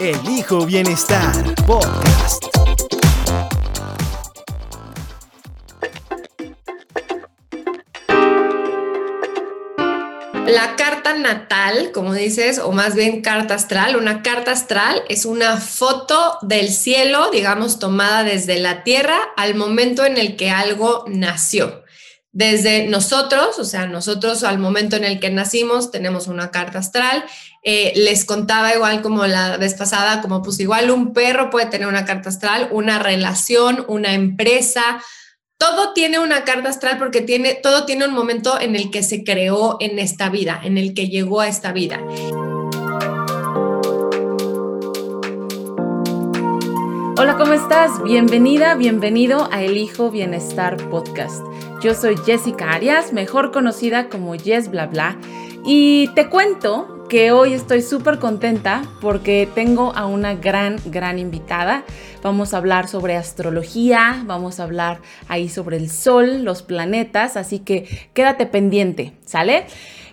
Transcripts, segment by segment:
Elijo Bienestar Podcast. La carta natal, como dices, o más bien carta astral, una carta astral es una foto del cielo, digamos, tomada desde la tierra al momento en el que algo nació. Desde nosotros, o sea, nosotros al momento en el que nacimos tenemos una carta astral. Eh, les contaba igual como la vez pasada, como pues igual un perro puede tener una carta astral, una relación, una empresa, todo tiene una carta astral porque tiene, todo tiene un momento en el que se creó en esta vida, en el que llegó a esta vida. Hola, ¿cómo estás? Bienvenida, bienvenido a El Hijo Bienestar Podcast. Yo soy Jessica Arias, mejor conocida como Jess Bla Bla, y te cuento que hoy estoy súper contenta porque tengo a una gran, gran invitada. Vamos a hablar sobre astrología, vamos a hablar ahí sobre el sol, los planetas, así que quédate pendiente, ¿sale?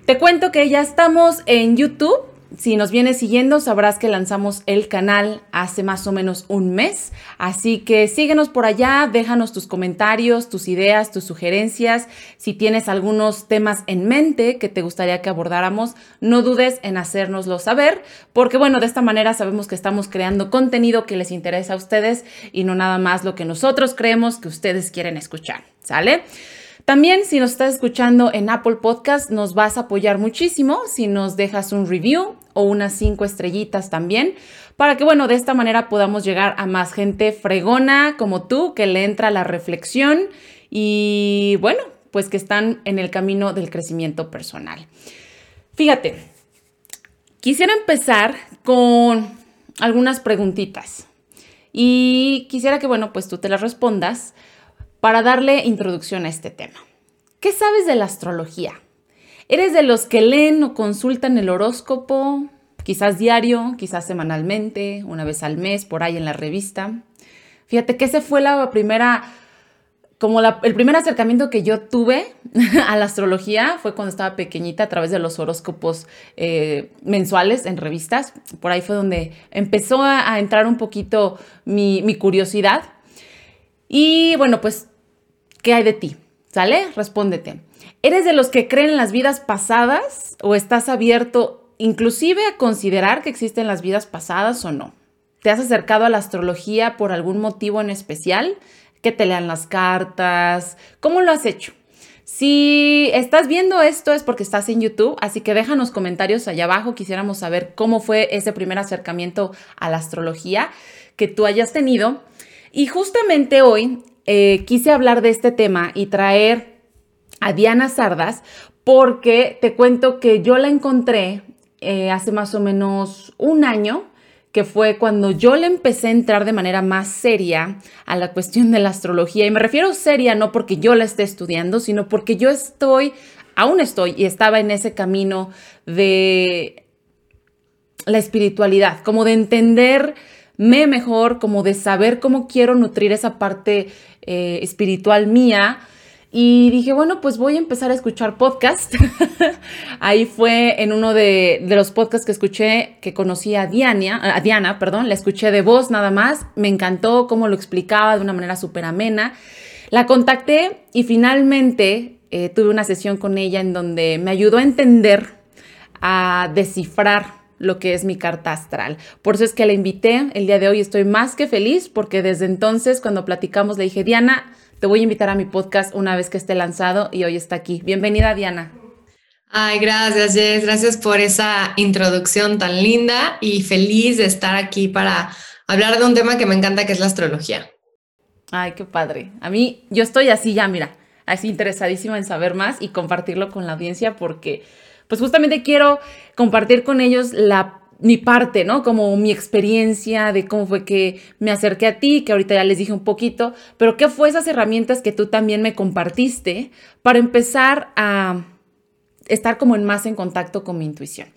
Te cuento que ya estamos en YouTube si nos vienes siguiendo, sabrás que lanzamos el canal hace más o menos un mes. Así que síguenos por allá, déjanos tus comentarios, tus ideas, tus sugerencias. Si tienes algunos temas en mente que te gustaría que abordáramos, no dudes en hacérnoslo saber, porque bueno, de esta manera sabemos que estamos creando contenido que les interesa a ustedes y no nada más lo que nosotros creemos que ustedes quieren escuchar. ¿Sale? También si nos estás escuchando en Apple Podcast, nos vas a apoyar muchísimo si nos dejas un review o unas cinco estrellitas también, para que, bueno, de esta manera podamos llegar a más gente fregona como tú, que le entra la reflexión y, bueno, pues que están en el camino del crecimiento personal. Fíjate, quisiera empezar con algunas preguntitas y quisiera que, bueno, pues tú te las respondas para darle introducción a este tema. ¿Qué sabes de la astrología? ¿Eres de los que leen o consultan el horóscopo? Quizás diario, quizás semanalmente, una vez al mes, por ahí en la revista. Fíjate que ese fue la primera, como el primer acercamiento que yo tuve a la astrología fue cuando estaba pequeñita a través de los horóscopos eh, mensuales en revistas. Por ahí fue donde empezó a, entrar un poquito mi, mi curiosidad y bueno, pues, ¿qué hay de ti? ¿Sale? Respóndete. ¿Eres de los que creen en las vidas pasadas o estás abierto inclusive a considerar que existen las vidas pasadas o no? ¿Te has acercado a la astrología por algún motivo en especial? ¿Que te lean las cartas? ¿Cómo lo has hecho? Si estás viendo esto es porque estás en YouTube, así que déjanos comentarios allá abajo. Quisiéramos saber cómo fue ese primer acercamiento a la astrología que tú hayas tenido. Y justamente hoy eh, quise hablar de este tema y traer a Diana Sardas porque te cuento que yo la encontré eh, hace más o menos un año que fue cuando yo le empecé a entrar de manera más seria a la cuestión de la astrología. Y me refiero seria no porque yo la esté estudiando, sino porque yo estoy, aún estoy y estaba en ese camino de la espiritualidad, como de entender me mejor, como de saber cómo quiero nutrir esa parte eh, espiritual mía. Y dije, bueno, pues voy a empezar a escuchar podcast. Ahí fue en uno de, los podcasts que escuché, que conocí a Diana, a Diana, perdón, la escuché de voz nada más. Me encantó cómo lo explicaba de una manera súper amena. La contacté y finalmente eh, tuve una sesión con ella en donde me ayudó a entender, a descifrar lo que es mi carta astral. Por eso es que la invité el día de hoy. Estoy más que feliz porque desde entonces cuando platicamos le dije, Diana, te voy a invitar a mi podcast una vez que esté lanzado y hoy está aquí. Bienvenida, Diana. Ay, gracias, Jess. Gracias por esa introducción tan linda y feliz de estar aquí para hablar de un tema que me encanta, que es la astrología. Ay, qué padre. A mí, yo estoy así ya, mira, así interesadísima en saber más y compartirlo con la audiencia porque pues justamente quiero compartir con ellos la, mi parte, ¿no? Como mi experiencia de cómo fue que me acerqué a ti, que ahorita ya les dije un poquito, pero ¿qué fue esas herramientas que tú también me compartiste para empezar a estar como en más en contacto con mi intuición?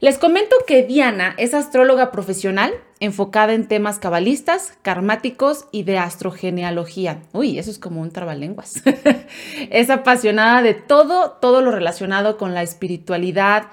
Les comento que Diana es astróloga profesional enfocada en temas cabalistas, karmáticos y de astrogenealogía. Uy, eso es como un trabalenguas. es apasionada de todo, todo lo relacionado con la espiritualidad,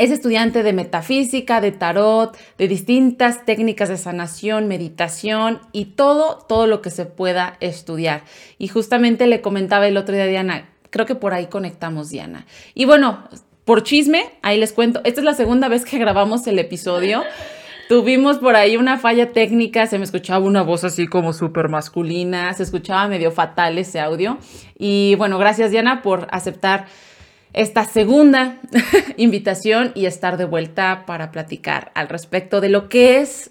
es estudiante de metafísica, de tarot, de distintas técnicas de sanación, meditación y todo, todo lo que se pueda estudiar. Y justamente le comentaba el otro día a Diana, creo que por ahí conectamos, Diana. Y bueno, por chisme, ahí les cuento, esta es la segunda vez que grabamos el episodio. Tuvimos por ahí una falla técnica, se me escuchaba una voz así como súper masculina, se escuchaba medio fatal ese audio. Y bueno, gracias Diana por aceptar esta segunda invitación y estar de vuelta para platicar al respecto de lo que es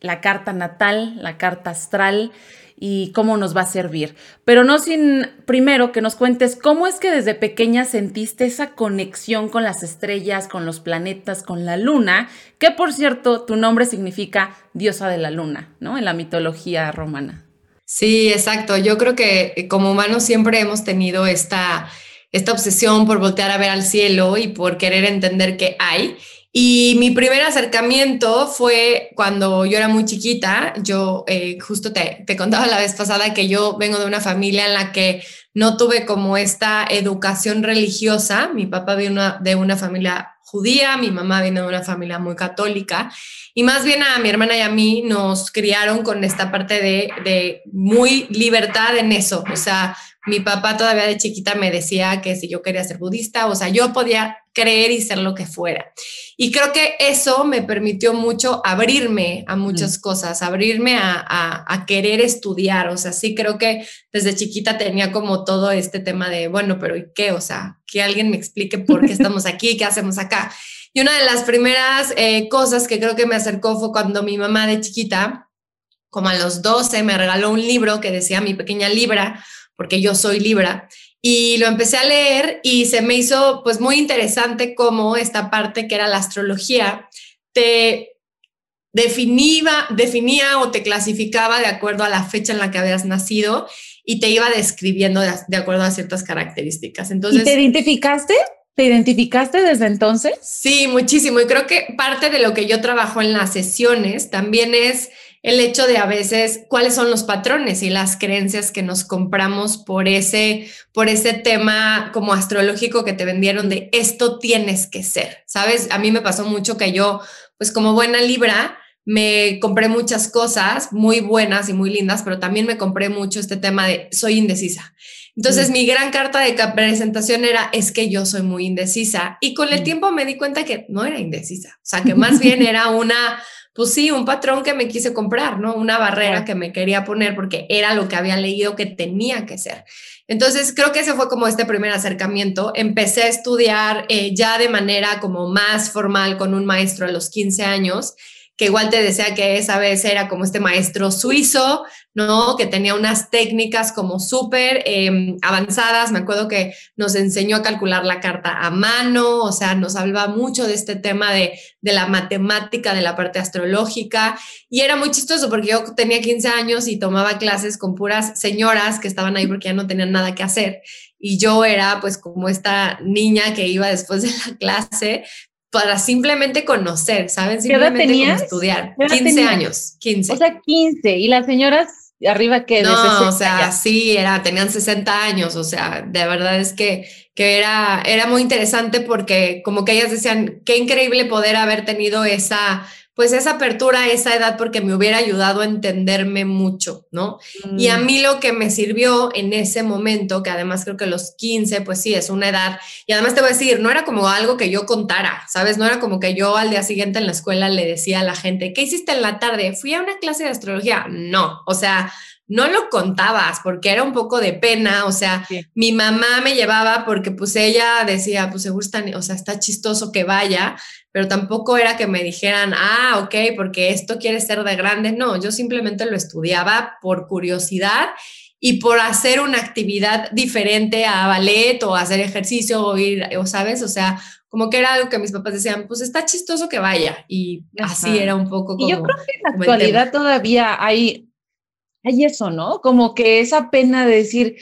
la carta natal, la carta astral y cómo nos va a servir. Pero no sin primero que nos cuentes cómo es que desde pequeña sentiste esa conexión con las estrellas, con los planetas, con la luna, que por cierto tu nombre significa diosa de la luna, ¿no? En la mitología romana. Sí, exacto. Yo creo que como humanos siempre hemos tenido esta esta obsesión por voltear a ver al cielo y por querer entender qué hay. Y mi primer acercamiento fue cuando yo era muy chiquita. Yo eh, justo te, contaba la vez pasada que yo vengo de una familia en la que no tuve como esta educación religiosa. Mi papá vino de una familia judía, mi mamá viene de una familia muy católica. Y más bien a mi hermana y a mí nos criaron con esta parte de, de muy libertad en eso. O sea, mi papá todavía de chiquita me decía que si yo quería ser budista, o sea, yo podía creer y ser lo que fuera. Y creo que eso me permitió mucho abrirme a muchas cosas, abrirme a, querer estudiar. O sea, sí creo que desde chiquita tenía como todo este tema de, bueno, pero ¿y qué? O sea, que alguien me explique por qué estamos aquí, qué hacemos acá. Y una de las primeras eh, cosas que creo que me acercó fue cuando mi mamá de chiquita, como a los 12, me regaló un libro que decía Mi pequeña Libra porque yo soy Libra, y lo empecé a leer y se me hizo pues muy interesante cómo esta parte que era la astrología te definía, definía o te clasificaba de acuerdo a la fecha en la que habías nacido y te iba describiendo de, acuerdo a ciertas características. Entonces, ¿Y te identificaste? ¿Te identificaste desde entonces? Sí, muchísimo. Y creo que parte de lo que yo trabajo en las sesiones también es el hecho de a veces cuáles son los patrones y las creencias que nos compramos por ese, por ese tema como astrológico que te vendieron de esto tienes que ser, ¿sabes? A mí me pasó mucho que yo, pues como buena libra, me compré muchas cosas muy buenas y muy lindas, pero también me compré mucho este tema de soy indecisa. Entonces, mm. mi gran carta de presentación era, es que yo soy muy indecisa. Y con el mm. tiempo me di cuenta que no era indecisa, o sea, que más bien era una pues sí, un patrón que me quise comprar, ¿no? Una barrera que me quería poner porque era lo que había leído que tenía que ser. Entonces, creo que ese fue como este primer acercamiento. Empecé a estudiar eh, ya de manera como más formal con un maestro a los 15 años que igual te decía que esa vez era como este maestro suizo, ¿no? Que tenía unas técnicas como súper em, avanzadas. Me acuerdo que nos enseñó a calcular la carta a mano, o sea, nos hablaba mucho de este tema de, de la matemática, de la parte astrológica. Y era muy chistoso porque yo tenía 15 años y tomaba clases con puras señoras que estaban ahí porque ya no tenían nada que hacer. Y yo era pues como esta niña que iba después de la clase para simplemente conocer, ¿saben? Simplemente como estudiar. 15 años, 15. O sea, 15. Y las señoras arriba que no, o sea, sí, era, tenían 60 años, o sea, de verdad es que, que era, era muy interesante porque como que ellas decían, qué increíble poder haber tenido esa pues esa apertura a esa edad porque me hubiera ayudado a entenderme mucho, ¿no? Y a mm. mí lo que me sirvió en ese momento, que además creo que los 15, pues sí, es una edad, y además te voy a decir, no era como algo que yo contara, ¿sabes? No era como que yo al día siguiente en la escuela le decía a la gente, ¿qué hiciste en la tarde? Fui a una clase de astrología. No, o sea, no lo contabas porque era un poco de pena, o sea, mi mamá me llevaba porque pues ella decía, pues se gusta, o sea, está chistoso que vaya, pero tampoco era que me dijeran, ah, ok, porque esto quiere ser de grande, no, yo simplemente lo estudiaba por curiosidad y por hacer una actividad diferente a ballet o hacer ejercicio o ir, o sabes, o sea, como que era algo que mis papás decían, pues está chistoso que vaya y así era un poco como... Y yo creo que en la actualidad todavía hay, hay eso, ¿no? Como que esa pena de decir,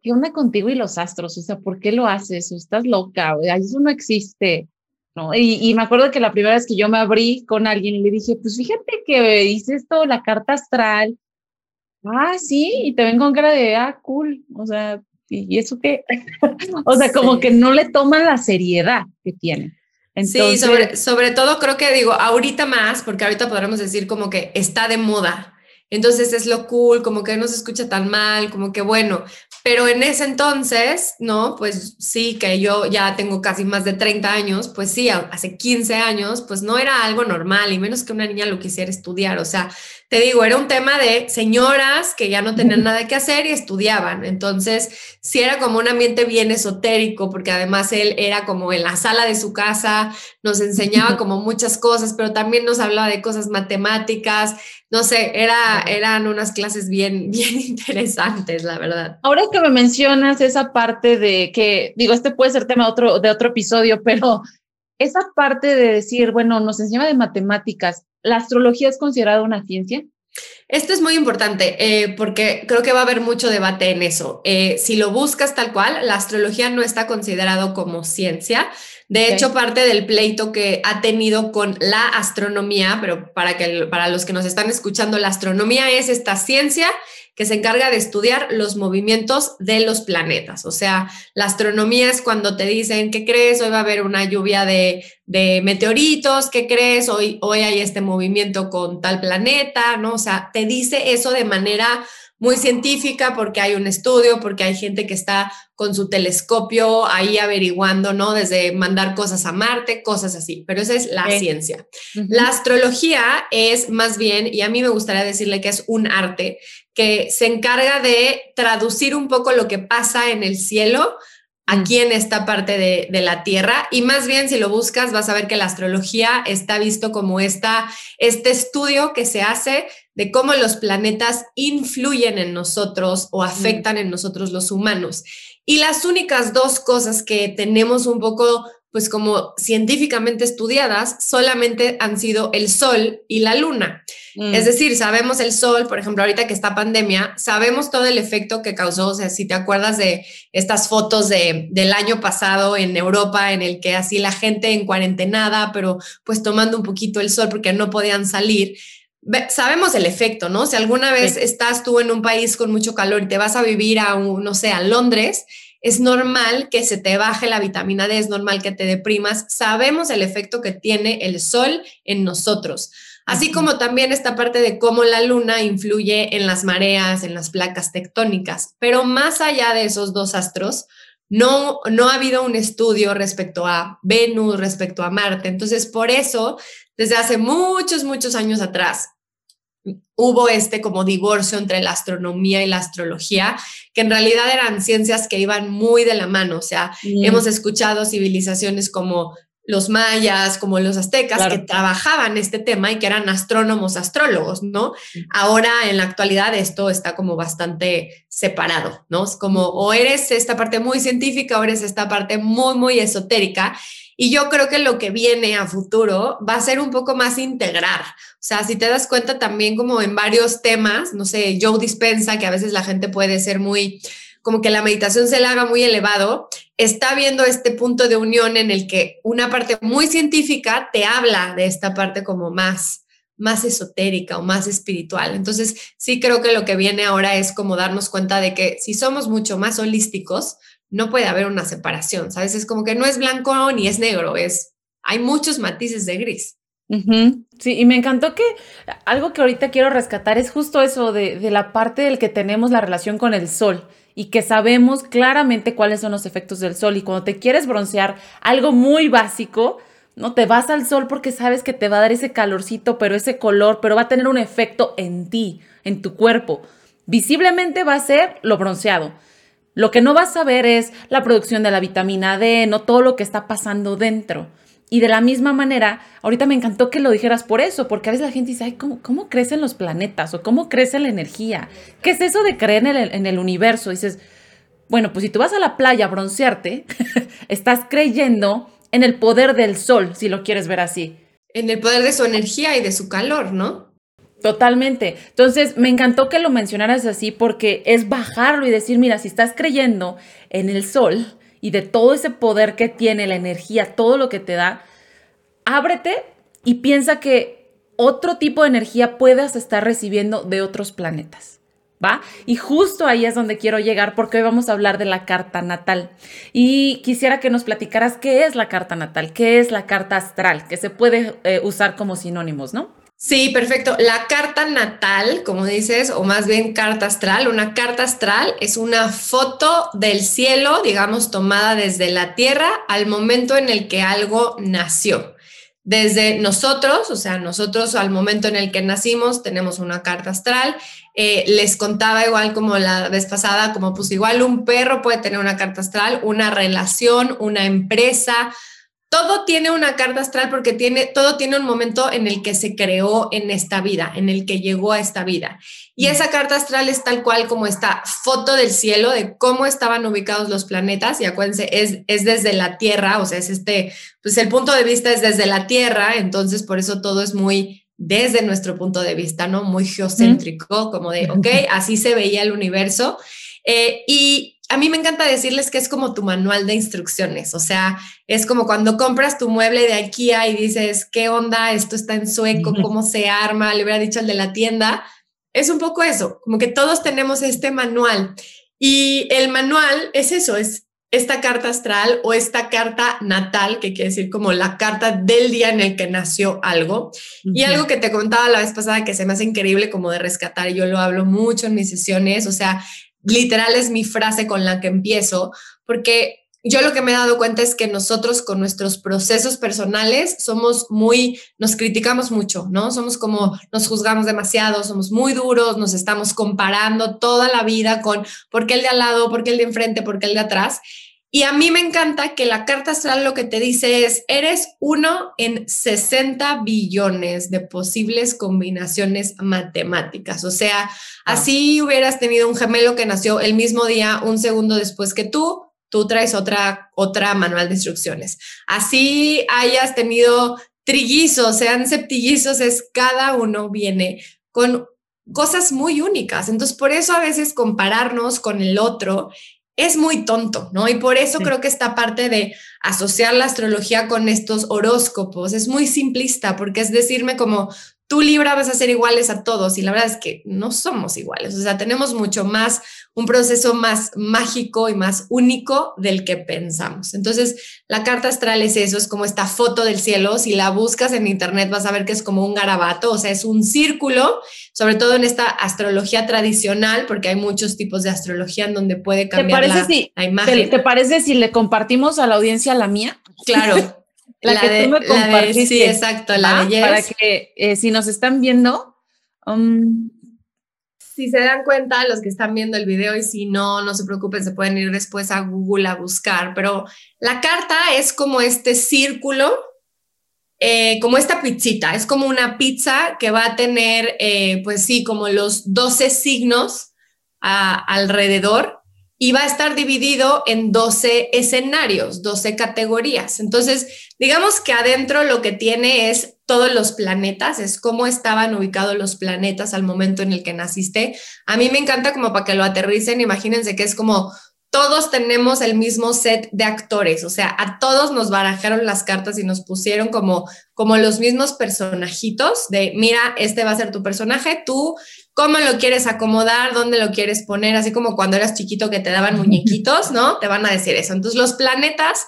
¿qué onda contigo y los astros? O sea, ¿por qué lo haces? estás loca, eso no existe. ¿no? Y, y, me acuerdo que la primera vez que yo me abrí con alguien y le dije, pues fíjate que hice esto, la carta astral. Ah, sí, y te ven con cara de, ah, cool. O sea, ¿y eso qué? o sea, como que no le toman la seriedad que tiene. sí, sobre, sobre todo creo que digo, ahorita más, porque ahorita podremos decir como que está de moda. Entonces es lo cool, como que no se escucha tan mal, como que bueno, pero en ese entonces, ¿no? Pues sí, que yo ya tengo casi más de 30 años, pues sí, hace 15 años, pues no era algo normal, y menos que una niña lo quisiera estudiar. O sea, te digo, era un tema de señoras que ya no tenían nada que hacer y estudiaban. Entonces, sí era como un ambiente bien esotérico, porque además él era como en la sala de su casa, nos enseñaba como muchas cosas, pero también nos hablaba de cosas matemáticas. No sé, era, eran unas clases bien, bien interesantes, la verdad. Ahora que me mencionas esa parte de que, digo, este puede ser tema otro, de otro episodio, pero esa parte de decir, bueno, nos enseña de matemáticas, ¿la astrología es considerada una ciencia? Esto es muy importante eh, porque creo que va a haber mucho debate en eso. Eh, si lo buscas tal cual, la astrología no está considerado como ciencia. De hecho, parte del pleito que ha tenido con la astronomía, pero para, que, para los que nos están escuchando, la astronomía es esta ciencia que se encarga de estudiar los movimientos de los planetas. O sea, la astronomía es cuando te dicen, ¿qué crees? Hoy va a haber una lluvia de, meteoritos, ¿qué crees? Hoy, hoy hay este movimiento con tal planeta, ¿no? O sea, te dice eso de manera muy científica porque hay un estudio, porque hay gente que está con su telescopio ahí averiguando, ¿no? Desde mandar cosas a Marte, cosas así, pero esa es la ciencia. La astrología es más bien, y a mí me gustaría decirle que es un arte que se encarga de traducir un poco lo que pasa en el cielo aquí en esta parte de, de, la Tierra. Y más bien, si lo buscas, vas a ver que la astrología está visto como esta, este estudio que se hace de cómo los planetas influyen en nosotros o afectan en nosotros los humanos. Y las únicas dos cosas que tenemos un poco pues como científicamente estudiadas, solamente han sido el sol y la luna. Mm. Es decir, sabemos el sol, por ejemplo, ahorita que está pandemia, sabemos todo el efecto que causó, o sea, si te acuerdas de estas fotos de, del año pasado en Europa, en el que así la gente en cuarentenada, pero pues tomando un poquito el sol porque no podían salir. Sabemos el efecto, ¿no? Si alguna vez estás tú en un país con mucho calor y te vas a vivir a, un, no sé, a Londres, es normal que se te baje la vitamina D, es normal que te deprimas. Sabemos el efecto que tiene el sol en nosotros. Así como también esta parte de cómo la luna influye en las mareas, en las placas tectónicas. Pero más allá de esos dos astros, no, no ha habido un estudio respecto a Venus, respecto a Marte. Entonces, por eso, desde hace muchos, muchos años atrás, hubo este como divorcio entre la astronomía y la astrología, que en realidad eran ciencias que iban muy de la mano. O sea, mm. hemos escuchado civilizaciones como los mayas, como los aztecas, que trabajaban este tema y que eran astrónomos, astrólogos, ¿no? Ahora, en la actualidad, esto está como bastante separado, ¿no? Es como o eres esta parte muy científica o eres esta parte muy, muy esotérica. Y yo creo que lo que viene a futuro va a ser un poco más integrar. O sea, si te das cuenta también como en varios temas, no sé, Joe Dispensa, que a veces la gente puede ser muy, como que la meditación se le haga muy elevado, está viendo este punto de unión en el que una parte muy científica te habla de esta parte como más, más esotérica o más espiritual. Entonces, sí creo que lo que viene ahora es como darnos cuenta de que si somos mucho más holísticos, no puede haber una separación, ¿sabes? Es como que no es blanco ni es negro, es, hay muchos matices de gris. Sí, y me encantó que algo que ahorita quiero rescatar es justo eso de, de la parte del que tenemos la relación con el sol y que sabemos claramente cuáles son los efectos del sol. Y cuando te quieres broncear, algo muy básico, no te vas al sol porque sabes que te va a dar ese calorcito, pero ese color, pero va a tener un efecto en ti, en tu cuerpo. Visiblemente va a ser lo bronceado. Lo que no vas a ver es la producción de la vitamina D, no todo lo que está pasando dentro. Y de la misma manera, ahorita me encantó que lo dijeras por eso, porque a veces la gente dice, ay, ¿cómo, cómo crecen los planetas? ¿O cómo crece la energía? ¿Qué es eso de creer en el, en el universo? dices, bueno, pues si tú vas a la playa a broncearte, estás creyendo en el poder del sol, si lo quieres ver así. En el poder de su energía y de su calor, ¿no? Totalmente. Entonces, me encantó que lo mencionaras así porque es bajarlo y decir, mira, si estás creyendo en el sol, y de todo ese poder que tiene, la energía, todo lo que te da, ábrete y piensa que otro tipo de energía puedas estar recibiendo de otros planetas. ¿Va? Y justo ahí es donde quiero llegar porque hoy vamos a hablar de la carta natal. Y quisiera que nos platicaras qué es la carta natal, qué es la carta astral, que se puede eh, usar como sinónimos, ¿no? Sí, perfecto. La carta natal, como dices, o más bien carta astral, una carta astral es una foto del cielo, digamos, tomada desde la Tierra al momento en el que algo nació. Desde nosotros, o sea, nosotros al momento en el que nacimos tenemos una carta astral. Eh, les contaba igual como la vez pasada, como pues igual un perro puede tener una carta astral, una relación, una empresa, todo tiene una carta astral porque tiene, todo tiene un momento en el que se creó en esta vida, en el que llegó a esta vida. Y esa carta astral es tal cual como esta foto del cielo de cómo estaban ubicados los planetas. Y acuérdense, es, es desde la Tierra, o sea, es este, pues el punto de vista es desde la Tierra, entonces por eso todo es muy desde nuestro punto de vista, ¿no? Muy geocéntrico, como de, ok, así se veía el universo. Eh, y a mí me encanta decirles que es como tu manual de instrucciones, o sea, es como cuando compras tu mueble de IKEA y dices, ¿qué onda? Esto está en sueco, ¿cómo se arma? Le hubiera dicho al de la tienda. Es un poco eso, como que todos tenemos este manual y el manual es eso, es esta carta astral o esta carta natal, que quiere decir como la carta del día en el que nació algo. Y algo que te contaba la vez pasada que se me hace increíble como de rescatar, y yo lo hablo mucho en mis sesiones, o sea, literal es mi frase con la que empiezo, porque yo lo que me he dado cuenta es que nosotros con nuestros procesos personales somos muy, nos criticamos mucho, ¿no? Somos como, nos juzgamos demasiado, somos muy duros, nos estamos comparando toda la vida con por qué el de al lado, por qué el de enfrente, por qué el de atrás. Y a mí me encanta que la carta astral lo que te dice es, eres uno en 60 billones de posibles combinaciones matemáticas. O sea, así hubieras tenido un gemelo que nació el mismo día, un segundo después que tú, tú traes otra, otra manual de instrucciones. Así hayas tenido trillizos, sean septillizos, es cada uno viene con cosas muy únicas. Entonces, por eso a veces compararnos con el otro es muy tonto, ¿no? Y por eso creo que esta parte de asociar la astrología con estos horóscopos es muy simplista, porque es decirme como, tú Libra vas a ser iguales a todos y la verdad es que no somos iguales, o sea, tenemos mucho más, un proceso más mágico y más único del que pensamos. Entonces, la carta astral es eso, es como esta foto del cielo, si la buscas en internet vas a ver que es como un garabato, o sea, es un círculo, sobre todo en esta astrología tradicional, porque hay muchos tipos de astrología en donde puede cambiar la, la, imagen. ¿te, ¿Te parece si le compartimos a la audiencia la mía? Claro. La, que tú me compartiste. sí, exacto, la de Para que eh, si nos están viendo, um, si se dan cuenta, los que están viendo el video y si no, no se preocupen, se pueden ir después a Google a buscar, pero la carta es como este círculo, eh, como esta pizzita, es como una pizza que va a tener, eh, pues sí, como los 12 signos alrededor y va a estar dividido en 12 escenarios, 12 categorías. Entonces, digamos que adentro lo que tiene es todos los planetas, es cómo estaban ubicados los planetas al momento en el que naciste. A mí me encanta como para que lo aterricen, imagínense que es como todos tenemos el mismo set de actores, o sea, a todos nos barajaron las cartas y nos pusieron como, como los mismos personajitos de, mira, este va a ser tu personaje, tú, ¿cómo lo quieres acomodar? ¿Dónde lo quieres poner? Así como cuando eras chiquito que te daban muñequitos, ¿no? Te van a decir eso. Entonces, los planetas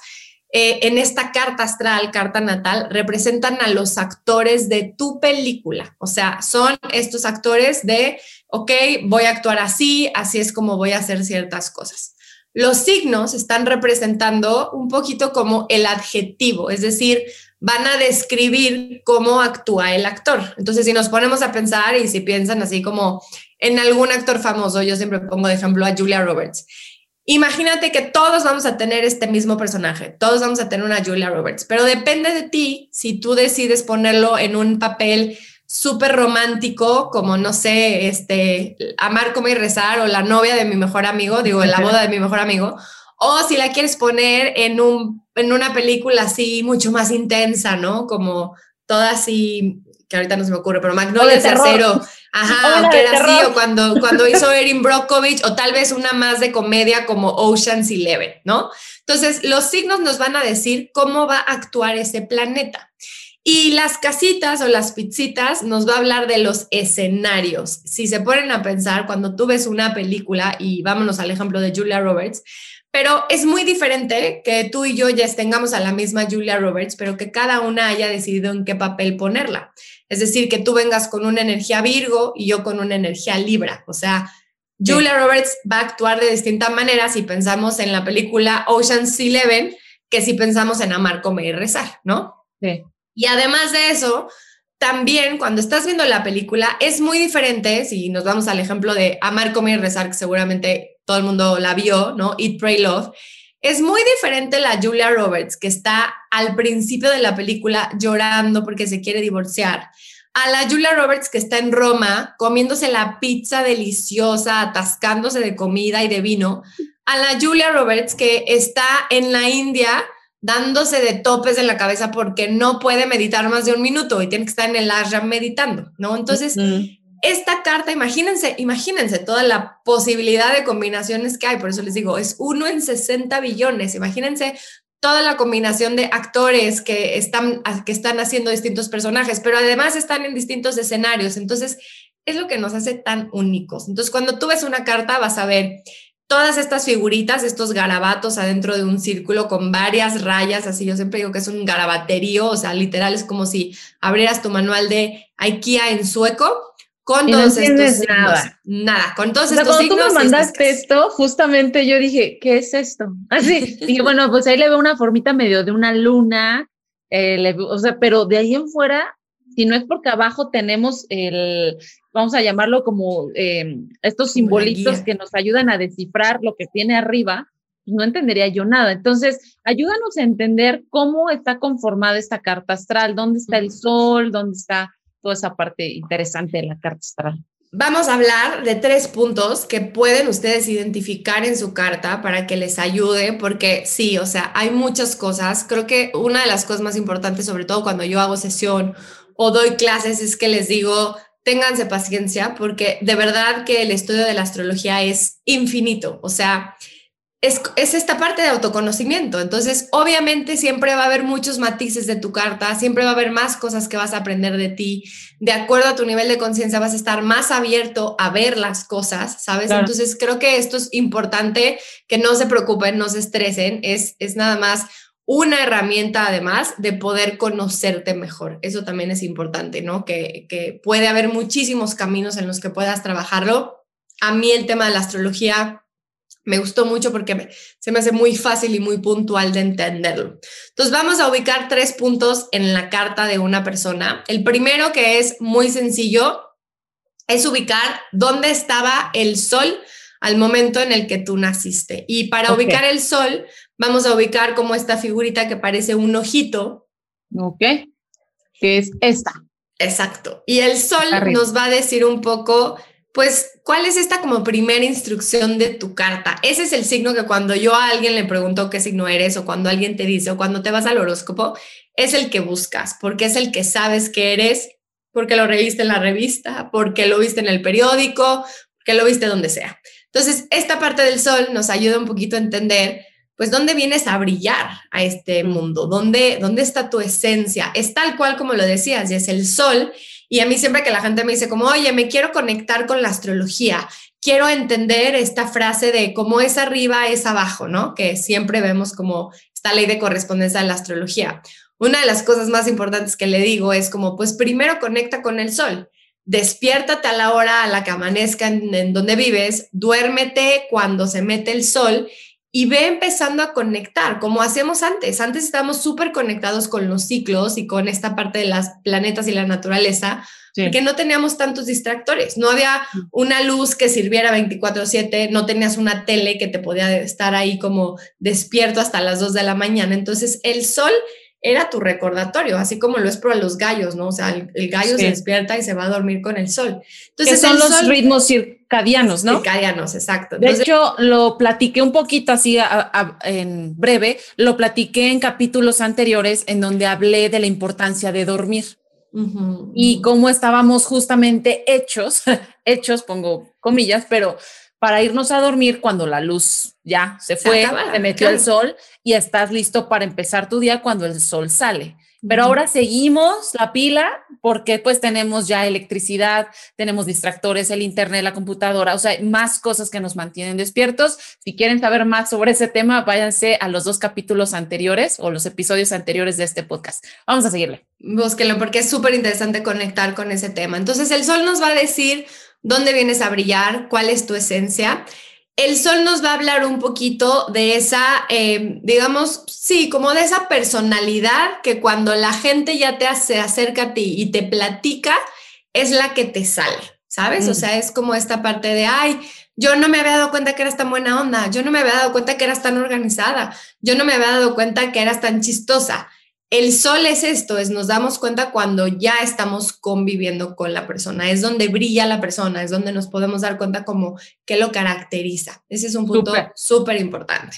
eh, en esta carta astral, carta natal, representan a los actores de tu película. O sea, son estos actores de, ok, voy a actuar así, así es como voy a hacer ciertas cosas. Los signos están representando un poquito como el adjetivo, es decir, van a describir cómo actúa el actor. Entonces, si nos ponemos a pensar y si piensan así como en algún actor famoso, yo siempre pongo de ejemplo a Julia Roberts. Imagínate que todos vamos a tener este mismo personaje, todos vamos a tener una Julia Roberts, pero depende de ti si tú decides ponerlo en un papel súper romántico, como no sé, este, amar, como y rezar, o la novia de mi mejor amigo, digo, la boda de mi mejor amigo, o si la quieres poner en, un, en una película así mucho más intensa, ¿no? Como toda así, que ahorita no se me ocurre, pero Magnolia de acero, ajá, que era así, o cuando, cuando hizo Erin Brockovich, o tal vez una más de comedia como Ocean's Eleven, ¿no? Entonces, los signos nos van a decir cómo va a actuar ese planeta. Y las casitas o las pizzitas nos va a hablar de los escenarios. Si se ponen a pensar, cuando tú ves una película, y vámonos al ejemplo de Julia Roberts, pero es muy diferente que tú y yo ya tengamos a la misma Julia Roberts, pero que cada una haya decidido en qué papel ponerla. Es decir, que tú vengas con una energía Virgo y yo con una energía Libra. O sea, Julia Roberts va a actuar de distinta manera si pensamos en la película Ocean's Eleven que si pensamos en amar, comer y rezar, ¿no? Sí. Y además de eso, también cuando estás viendo la película es muy diferente, si nos vamos al ejemplo de Amar, Comer y Rezar, que seguramente todo el mundo la vio, ¿no? Eat, Pray, Love. Es muy diferente la Julia Roberts, que está al principio de la película llorando porque se quiere divorciar, a la Julia Roberts que está en Roma comiéndose la pizza deliciosa, atascándose de comida y de vino, a la Julia Roberts que está en la India dándose de topes en la cabeza porque no puede meditar más de un minuto y tiene que estar en el ashram meditando, ¿no? Entonces, esta carta, imagínense, imagínense toda la posibilidad de combinaciones que hay, por eso les digo, es uno en 60 billones, imagínense toda la combinación de actores que están, que están haciendo distintos personajes, pero además están en distintos escenarios, entonces es lo que nos hace tan únicos. Entonces, cuando tú ves una carta, vas a ver todas estas figuritas, estos garabatos adentro de un círculo con varias rayas, así yo siempre digo que es un garabaterío, o sea, literal es como si abrieras tu manual de IKEA en sueco con todos estos signos. Nada. nada, con todos estos signos. Cuando tú me mandaste esto, justamente yo dije, ¿qué es esto? Así, y bueno, pues ahí le veo una formita medio de una luna, eh, o sea, pero de ahí en fuera, si no es porque abajo tenemos el, vamos a llamarlo como eh, estos simbolitos que nos ayudan a descifrar lo que tiene arriba, pues no entendería yo nada. Entonces, ayúdanos a entender cómo está conformada esta carta astral, dónde está el sol, dónde está toda esa parte interesante de la carta astral. Vamos a hablar de tres puntos que pueden ustedes identificar en su carta para que les ayude, porque sí, o sea, hay muchas cosas. Creo que una de las cosas más importantes, sobre todo cuando yo hago sesión o doy clases, es que les digo, ténganse paciencia porque de verdad que el estudio de la astrología es infinito, o sea, es, es, esta parte de autoconocimiento. Entonces, obviamente siempre va a haber muchos matices de tu carta, siempre va a haber más cosas que vas a aprender de ti. De acuerdo a tu nivel de conciencia, vas a estar más abierto a ver las cosas, ¿sabes? Entonces, creo que esto es importante, que no se preocupen, no se estresen, es, es nada más una herramienta además de poder conocerte mejor. Eso también es importante, ¿no? Que, que puede haber muchísimos caminos en los que puedas trabajarlo. A mí el tema de la astrología me gustó mucho porque se me hace muy fácil y muy puntual de entenderlo. Entonces vamos a ubicar tres puntos en la carta de una persona. El primero que es muy sencillo es ubicar dónde estaba el sol al momento en el que tú naciste. Y para ubicar el sol, vamos a ubicar como esta figurita que parece un ojito. Ok, que es esta. Exacto. Y el sol nos va a decir un poco, pues, ¿cuál es esta como primera instrucción de tu carta? Ese es el signo que cuando yo a alguien le pregunto qué signo eres o cuando alguien te dice o cuando te vas al horóscopo, es el que buscas, porque es el que sabes que eres, porque lo reviste en la revista, porque lo viste en el periódico, porque lo viste donde sea. Entonces, esta parte del sol nos ayuda un poquito a entender pues dónde vienes a brillar a este mundo, dónde, dónde está tu esencia. Es tal cual como lo decías, y es el sol. Y a mí siempre que la gente me dice como, oye, me quiero conectar con la astrología, quiero entender esta frase de cómo es arriba, es abajo, ¿no? Que siempre vemos como esta ley de correspondencia de la astrología. Una de las cosas más importantes que le digo es como, pues primero conecta con el sol despiértate a la hora a la que amanezca en, en, donde vives, duérmete cuando se mete el sol y ve empezando a conectar, como hacíamos antes. Antes estábamos súper conectados con los ciclos y con esta parte de las planetas y la naturaleza, porque no teníamos tantos distractores, no había una luz que sirviera 24/7, no tenías una tele que te podía estar ahí como despierto hasta las 2 de la mañana, entonces el sol era tu recordatorio, así como lo es para los gallos, ¿no? O sea, el, gallo se despierta y se va a dormir con el sol. Entonces, son los ritmos circadianos, ¿no? Circadianos, exacto. de hecho, lo platiqué un poquito así en breve, lo platiqué en capítulos anteriores en donde hablé de la importancia de dormir. y cómo estábamos justamente hechos, hechos, pongo comillas, pero para irnos a dormir cuando la luz ya se fue, se, metió el sol y estás listo para empezar tu día cuando el sol sale. Pero ahora seguimos la pila porque pues tenemos ya electricidad, tenemos distractores, el internet, la computadora, o sea, más cosas que nos mantienen despiertos. Si quieren saber más sobre ese tema, váyanse a los dos capítulos anteriores o los episodios anteriores de este podcast. Vamos a seguirle. Búsquenlo porque es súper interesante conectar con ese tema. Entonces el sol nos va a decir dónde vienes a brillar, cuál es tu esencia. El sol nos va a hablar un poquito de esa, eh, digamos, sí, como de esa personalidad que cuando la gente ya te hace, acerca a ti y te platica, es la que te sale, ¿sabes? O mm. sea, es como esta parte de, ay, yo no me había dado cuenta que eras tan buena onda, yo no me había dado cuenta que eras tan organizada, yo no me había dado cuenta que eras tan chistosa. El sol es esto, es nos damos cuenta cuando ya estamos conviviendo con la persona, es donde brilla la persona, es donde nos podemos dar cuenta como qué lo caracteriza. Ese es un punto súper importante.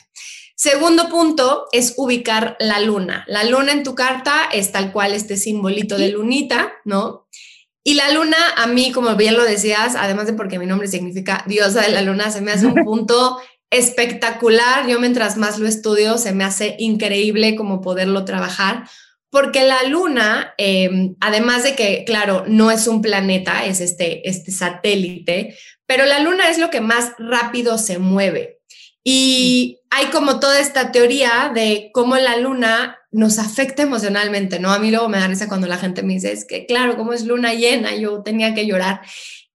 Segundo punto es ubicar la luna. La luna en tu carta es tal cual este simbolito de lunita, ¿no? Y la luna, a mí, como bien lo decías, además de porque mi nombre significa diosa de la luna, se me hace un punto espectacular. Yo mientras más lo estudio, se me hace increíble como poderlo trabajar, porque la luna, em, además de que, claro, no es un planeta, es este, este satélite, pero la luna es lo que más rápido se mueve. Y hay como toda esta teoría de cómo la luna nos afecta emocionalmente, ¿no? A mí luego me da risa cuando la gente me dice, es que claro, como es luna llena, yo tenía que llorar.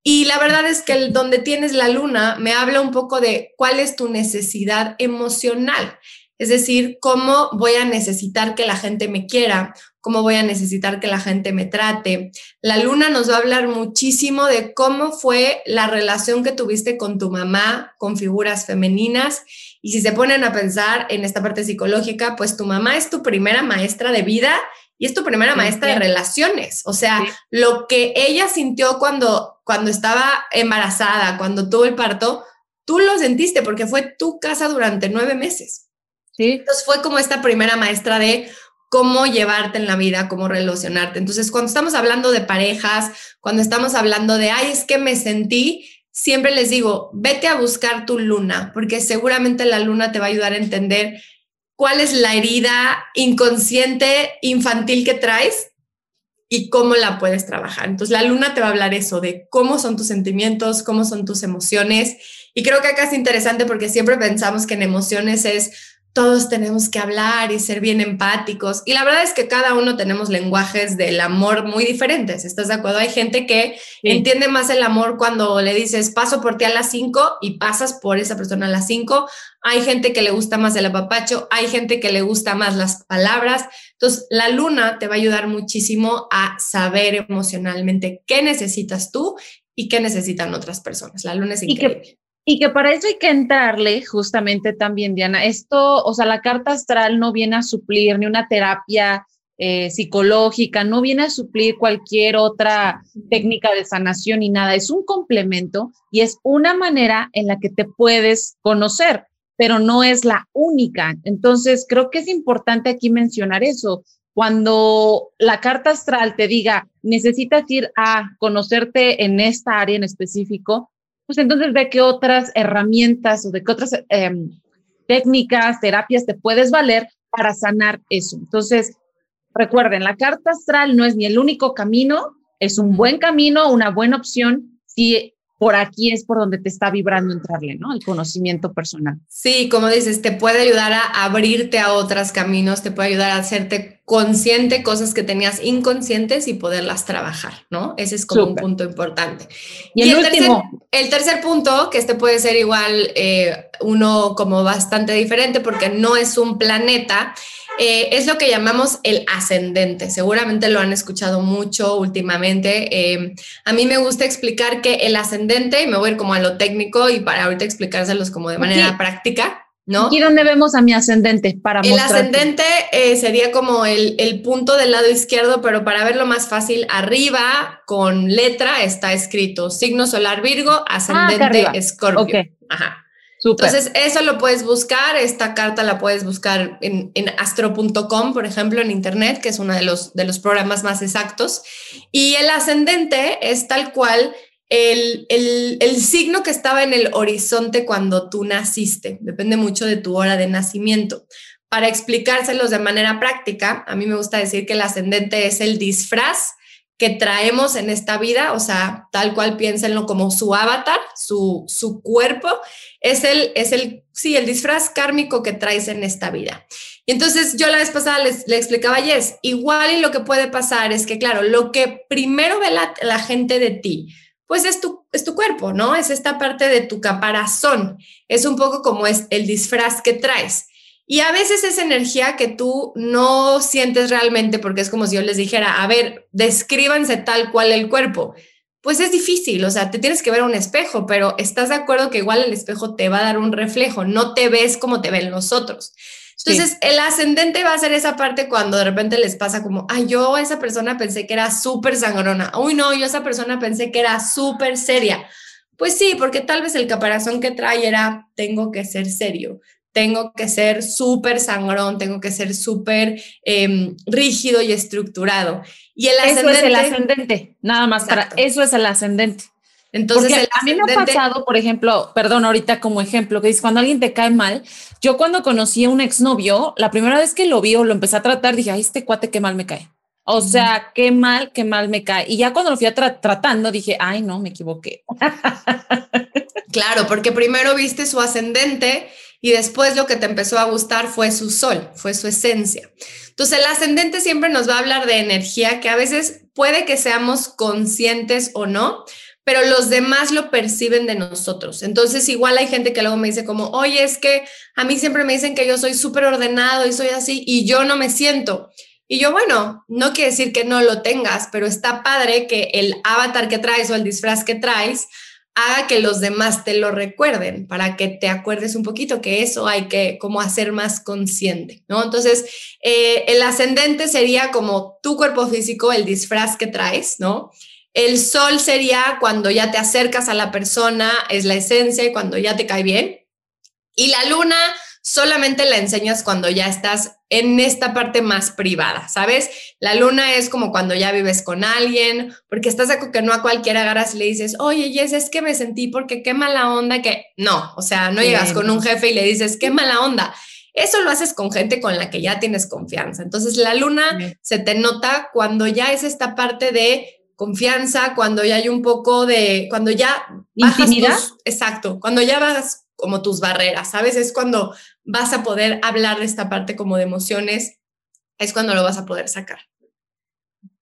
Y la verdad es que donde tienes la luna me habla un poco de cuál es tu necesidad emocional. Es decir, cómo voy a necesitar que la gente me quiera, cómo voy a necesitar que la gente me trate. La luna nos va a hablar muchísimo de cómo fue la relación que tuviste con tu mamá, con figuras femeninas. Y si se ponen a pensar en esta parte psicológica, pues tu mamá es tu primera maestra de vida y es tu primera maestra de relaciones. O sea, lo que ella sintió cuando, cuando estaba embarazada, cuando tuvo el parto, tú lo sentiste porque fue tu casa durante nueve meses. Sí. Entonces fue como esta primera maestra de cómo llevarte en la vida, cómo relacionarte. Entonces, cuando estamos hablando de parejas, cuando estamos hablando de, ay, es que me sentí, siempre les digo, vete a buscar tu luna, porque seguramente la luna te va a ayudar a entender cuál es la herida inconsciente infantil que traes y cómo la puedes trabajar. Entonces la luna te va a hablar eso, de cómo son tus sentimientos, cómo son tus emociones. Y creo que acá es interesante porque siempre pensamos que en emociones es todos tenemos que hablar y ser bien empáticos. Y la verdad es que cada uno tenemos lenguajes del amor muy diferentes. ¿Estás de acuerdo? Hay gente que entiende más el amor cuando le dices paso por ti a las 5 y pasas por esa persona a las 5. Hay gente que le gusta más el apapacho, hay gente que le gusta más las palabras. Entonces, la luna te va a ayudar muchísimo a saber emocionalmente qué necesitas tú y qué necesitan otras personas. La luna es increíble. Y que para eso hay que entrarle justamente también, Diana. Esto, o sea, la carta astral no viene a suplir ni una terapia eh, psicológica, no viene a suplir cualquier otra técnica de sanación ni nada. Es un complemento y es una manera en la que te puedes conocer, pero no es la única. Entonces, creo que es importante aquí mencionar eso. Cuando la carta astral te diga, necesitas ir a conocerte en esta área en específico, pues entonces ve qué otras herramientas o de qué otras em, técnicas, terapias te puedes valer para sanar eso. Entonces, recuerden, la carta astral no es ni el único camino, es un buen camino, una buena opción si por aquí es por donde te está vibrando entrarle, ¿no? El conocimiento personal. Sí, como dices, te puede ayudar a abrirte a otros caminos, te puede ayudar a hacerte consciente cosas que tenías inconscientes y poderlas trabajar, ¿no? Ese es como un punto importante. Y, el, último. Tercer, el tercer punto, que este puede ser igual eh, uno como bastante diferente porque no es un planeta, eh, es lo que llamamos el ascendente. Seguramente lo han escuchado mucho últimamente. Eh, a mí me gusta explicar que el ascendente, y me voy a ir como a lo técnico y para ahorita explicárselos como de manera práctica. ¿No? ¿Y dónde vemos a mi ascendente para El ascendente eh, sería como el, el, punto del lado izquierdo, pero para verlo más fácil, arriba con letra está escrito signo solar Virgo, ah, ascendente Escorpio. Ajá. Entonces, eso lo puedes buscar. Esta carta la puedes buscar en, astro.com, por ejemplo, en Internet, que es uno de los, de los programas más exactos. Y el ascendente es tal cual el, el, signo que estaba en el horizonte cuando tú naciste. Depende mucho de tu hora de nacimiento. Para explicárselos de manera práctica, a mí me gusta decir que el ascendente es el disfraz que traemos en esta vida, o sea, tal cual piénsenlo como su avatar, su, su cuerpo, es el, es el, sí, el disfraz kármico que traes en esta vida. Y entonces yo la vez pasada les, le explicaba a Jess, igual y lo que puede pasar es que, claro, lo que primero ve la, la gente de ti, pues es tu, es tu cuerpo, ¿no? Es esta parte de tu caparazón, es un poco como es el disfraz que traes. Y a veces es energía que tú no sientes realmente porque es como si yo les dijera, a ver, descríbanse tal cual el cuerpo. Pues es difícil, o sea, te tienes que ver un espejo, pero estás de acuerdo que igual el espejo te va a dar un reflejo, no te ves como te ven los otros. Entonces, el ascendente va a ser esa parte cuando de repente les pasa como, ay, yo esa persona pensé que era súper sangrona, uy, no, yo esa persona pensé que era súper seria. Pues sí, porque tal vez el caparazón que trae era, tengo que ser serio, tengo que ser súper sangrón, tengo que ser súper em, rígido y estructurado. Y el ascendente, eso es el ascendente, nada más para eso es el ascendente. Entonces, a mí me ha pasado, por ejemplo, perdón, ahorita como ejemplo, que dice cuando alguien te cae mal, yo cuando conocí a un exnovio, la primera vez que lo vi o lo empecé a tratar, dije, ay, este cuate qué mal me cae. O sea, qué mal, qué mal me cae. Y ya cuando lo fui tratando, dije, ay, no, me equivoqué. claro, porque primero viste su ascendente y después lo que te empezó a gustar fue su sol, fue su esencia. Entonces el ascendente siempre nos va a hablar de energía que a veces puede que seamos conscientes o no, pero los demás lo perciben de nosotros. Entonces igual hay gente que luego me dice como, oye, es que a mí siempre me dicen que yo soy súper ordenado y soy así y yo no me siento. Y yo, bueno, no quiere decir que no lo tengas, pero está padre que el avatar que traes o el disfraz que traes haga que los demás te lo recuerden, para que te acuerdes un poquito que eso hay que como hacer más consciente, ¿no? Entonces, eh, el ascendente sería como tu cuerpo físico, el disfraz que traes, ¿no? El sol sería cuando ya te acercas a la persona, es la esencia cuando ya te cae bien. Y la luna solamente la enseñas cuando ya estás en esta parte más privada, ¿sabes? La luna es como cuando ya vives con alguien, porque estás de que no a cualquiera agarras y le dices, oye, Jess, es que me sentí porque qué mala onda que... No, o sea, no llegas con un jefe y le dices, qué mala onda. Eso lo haces con gente con la que ya tienes confianza. Entonces, la luna se te nota cuando ya es esta parte de confianza, cuando ya hay un poco de, cuando ya... ¿Intimidad? exacto, cuando ya vas como tus barreras, ¿sabes? Es cuando vas a poder hablar de esta parte como de emociones, es cuando lo vas a poder sacar.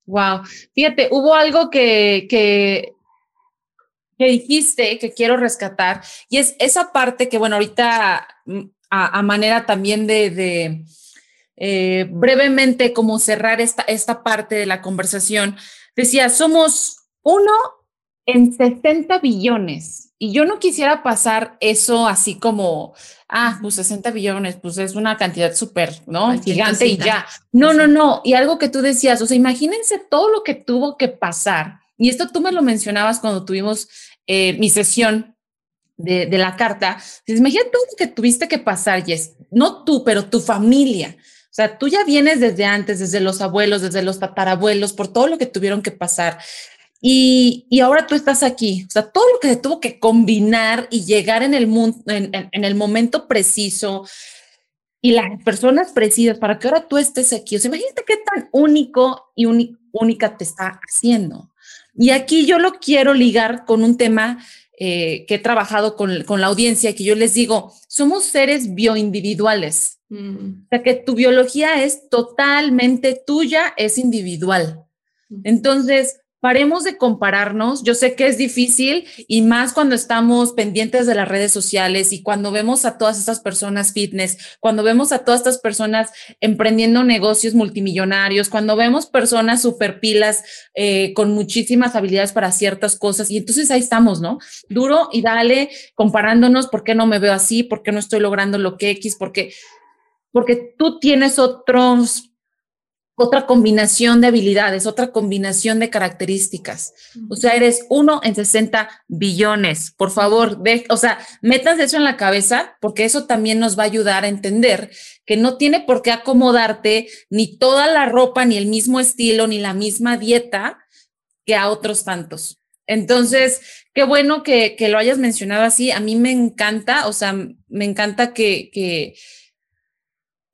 Wow. Fíjate, hubo algo que, que, que dijiste que quiero rescatar y es esa parte que, bueno, ahorita mm, a, manera también de, de eh, brevemente como cerrar esta, esta parte de la conversación, decía, somos uno en 60 billones y yo no quisiera pasar eso así como, ah, pues 60 billones, pues es una cantidad súper, ¿no? Gigante y ya. No, no, no. Y algo que tú decías, o sea, imagínense todo lo que tuvo que pasar. Y esto tú me lo mencionabas cuando tuvimos eh, mi sesión de, de, la carta. Imagínate todo lo que tuviste que pasar, Jess. No tú, pero tu familia. O sea, tú ya vienes desde antes, desde los abuelos, desde los tatarabuelos, por todo lo que tuvieron que pasar. Y, y, ahora tú estás aquí, o sea, todo lo que se tuvo que combinar y llegar en el, mundo, en, en, el momento preciso y las personas precisas para que ahora tú estés aquí. O sea, imagínate qué tan único y única te está haciendo. Y aquí yo lo quiero ligar con un tema eh, que he trabajado con, con, la audiencia, que yo les digo, somos seres bioindividuales. Mm. O sea, que tu biología es totalmente tuya, es individual. Entonces, paremos de compararnos. Yo sé que es difícil y más cuando estamos pendientes de las redes sociales y cuando vemos a todas estas personas fitness, cuando vemos a todas estas personas emprendiendo negocios multimillonarios, cuando vemos personas super pilas eh, con muchísimas habilidades para ciertas cosas y entonces ahí estamos, ¿no? Duro y dale comparándonos, ¿por qué no me veo así? ¿Por qué no estoy logrando lo que X? Porque porque tú tienes otros otra combinación de habilidades, otra combinación de características. O sea, eres uno en 60 billones. Por favor, de, o sea, metas eso en la cabeza porque eso también nos va a ayudar a entender que no tiene por qué acomodarte ni toda la ropa, ni el mismo estilo, ni la misma dieta que a otros tantos. Entonces, qué bueno que, lo hayas mencionado así. A mí me encanta, o sea, me encanta que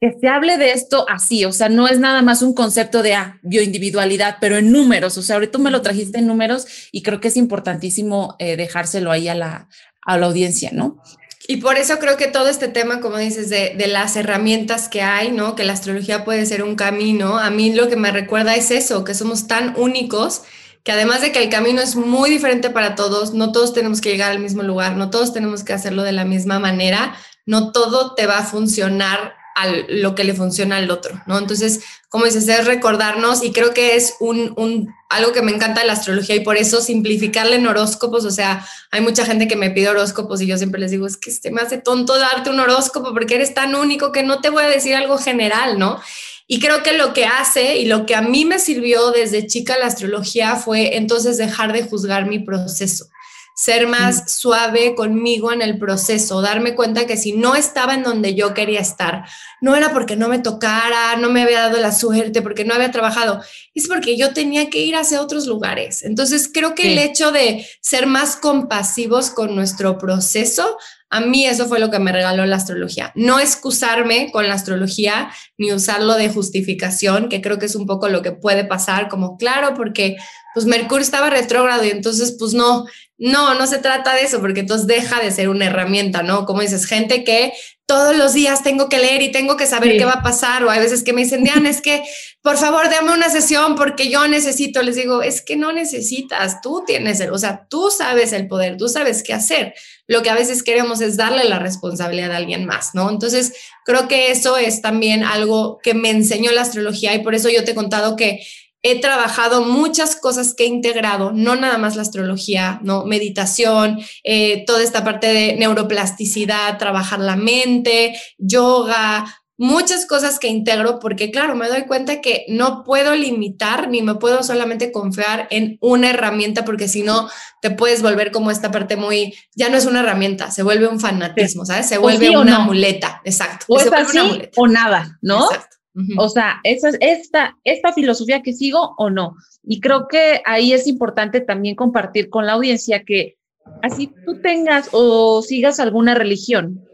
que se hable de esto así, o sea, no es nada más un concepto de ah, bioindividualidad, pero en números, o sea, ahorita me lo trajiste en números y creo que es importantísimo eh, dejárselo ahí a la, a la audiencia, ¿no? Y por eso creo que todo este tema, como dices, de, de, las herramientas que hay, ¿no? Que la astrología puede ser un camino, a mí lo que me recuerda es eso, que somos tan únicos que además de que el camino es muy diferente para todos, no todos tenemos que llegar al mismo lugar, no todos tenemos que hacerlo de la misma manera, no todo te va a funcionar a lo que le funciona al otro, ¿no? Entonces, como dices, es recordarnos y creo que es un, un, algo que me encanta de la astrología y por eso simplificarle en horóscopos, o sea, hay mucha gente que me pide horóscopos y yo siempre les digo, es que este me hace tonto darte un horóscopo porque eres tan único que no te voy a decir algo general, ¿no? Y creo que lo que hace y lo que a mí me sirvió desde chica la astrología fue entonces dejar de juzgar mi proceso ser más suave conmigo en el proceso, darme cuenta que si no estaba en donde yo quería estar, no era porque no me tocara, no me había dado la suerte, porque no había trabajado, es porque yo tenía que ir hacia otros lugares. Entonces creo que el hecho de ser más compasivos con nuestro proceso, a mí eso fue lo que me regaló la astrología. No excusarme con la astrología ni usarlo de justificación, que creo que es un poco lo que puede pasar, como claro, porque pues Mercurio estaba retrógrado y entonces pues no, no, no se trata de eso, porque entonces deja de ser una herramienta, ¿no? Como dices, gente que todos los días tengo que leer y tengo que saber qué va a pasar, o hay veces que me dicen, Diana, es que por favor dame una sesión porque yo necesito, les digo, es que no necesitas, tú tienes el, o sea, tú sabes el poder, tú sabes qué hacer. Lo que a veces queremos es darle la responsabilidad a alguien más, ¿no? Entonces, creo que eso es también algo que me enseñó la astrología y por eso yo te he contado que he trabajado muchas cosas que he integrado, no nada más la astrología, no meditación, eh, toda esta parte de neuroplasticidad, trabajar la mente, yoga, muchas cosas que integro porque claro, me doy cuenta que no puedo limitar ni me puedo solamente confiar en una herramienta porque si no te puedes volver como esta parte muy, ya no es una herramienta, se vuelve un fanatismo, ¿sabes? Se vuelve una muleta, exacto. O es así o nada, ¿no? Exacto. O sea, esa, esta, esta filosofía que sigo o no. Y creo que ahí es importante también compartir con la audiencia que así tú tengas o sigas alguna religión,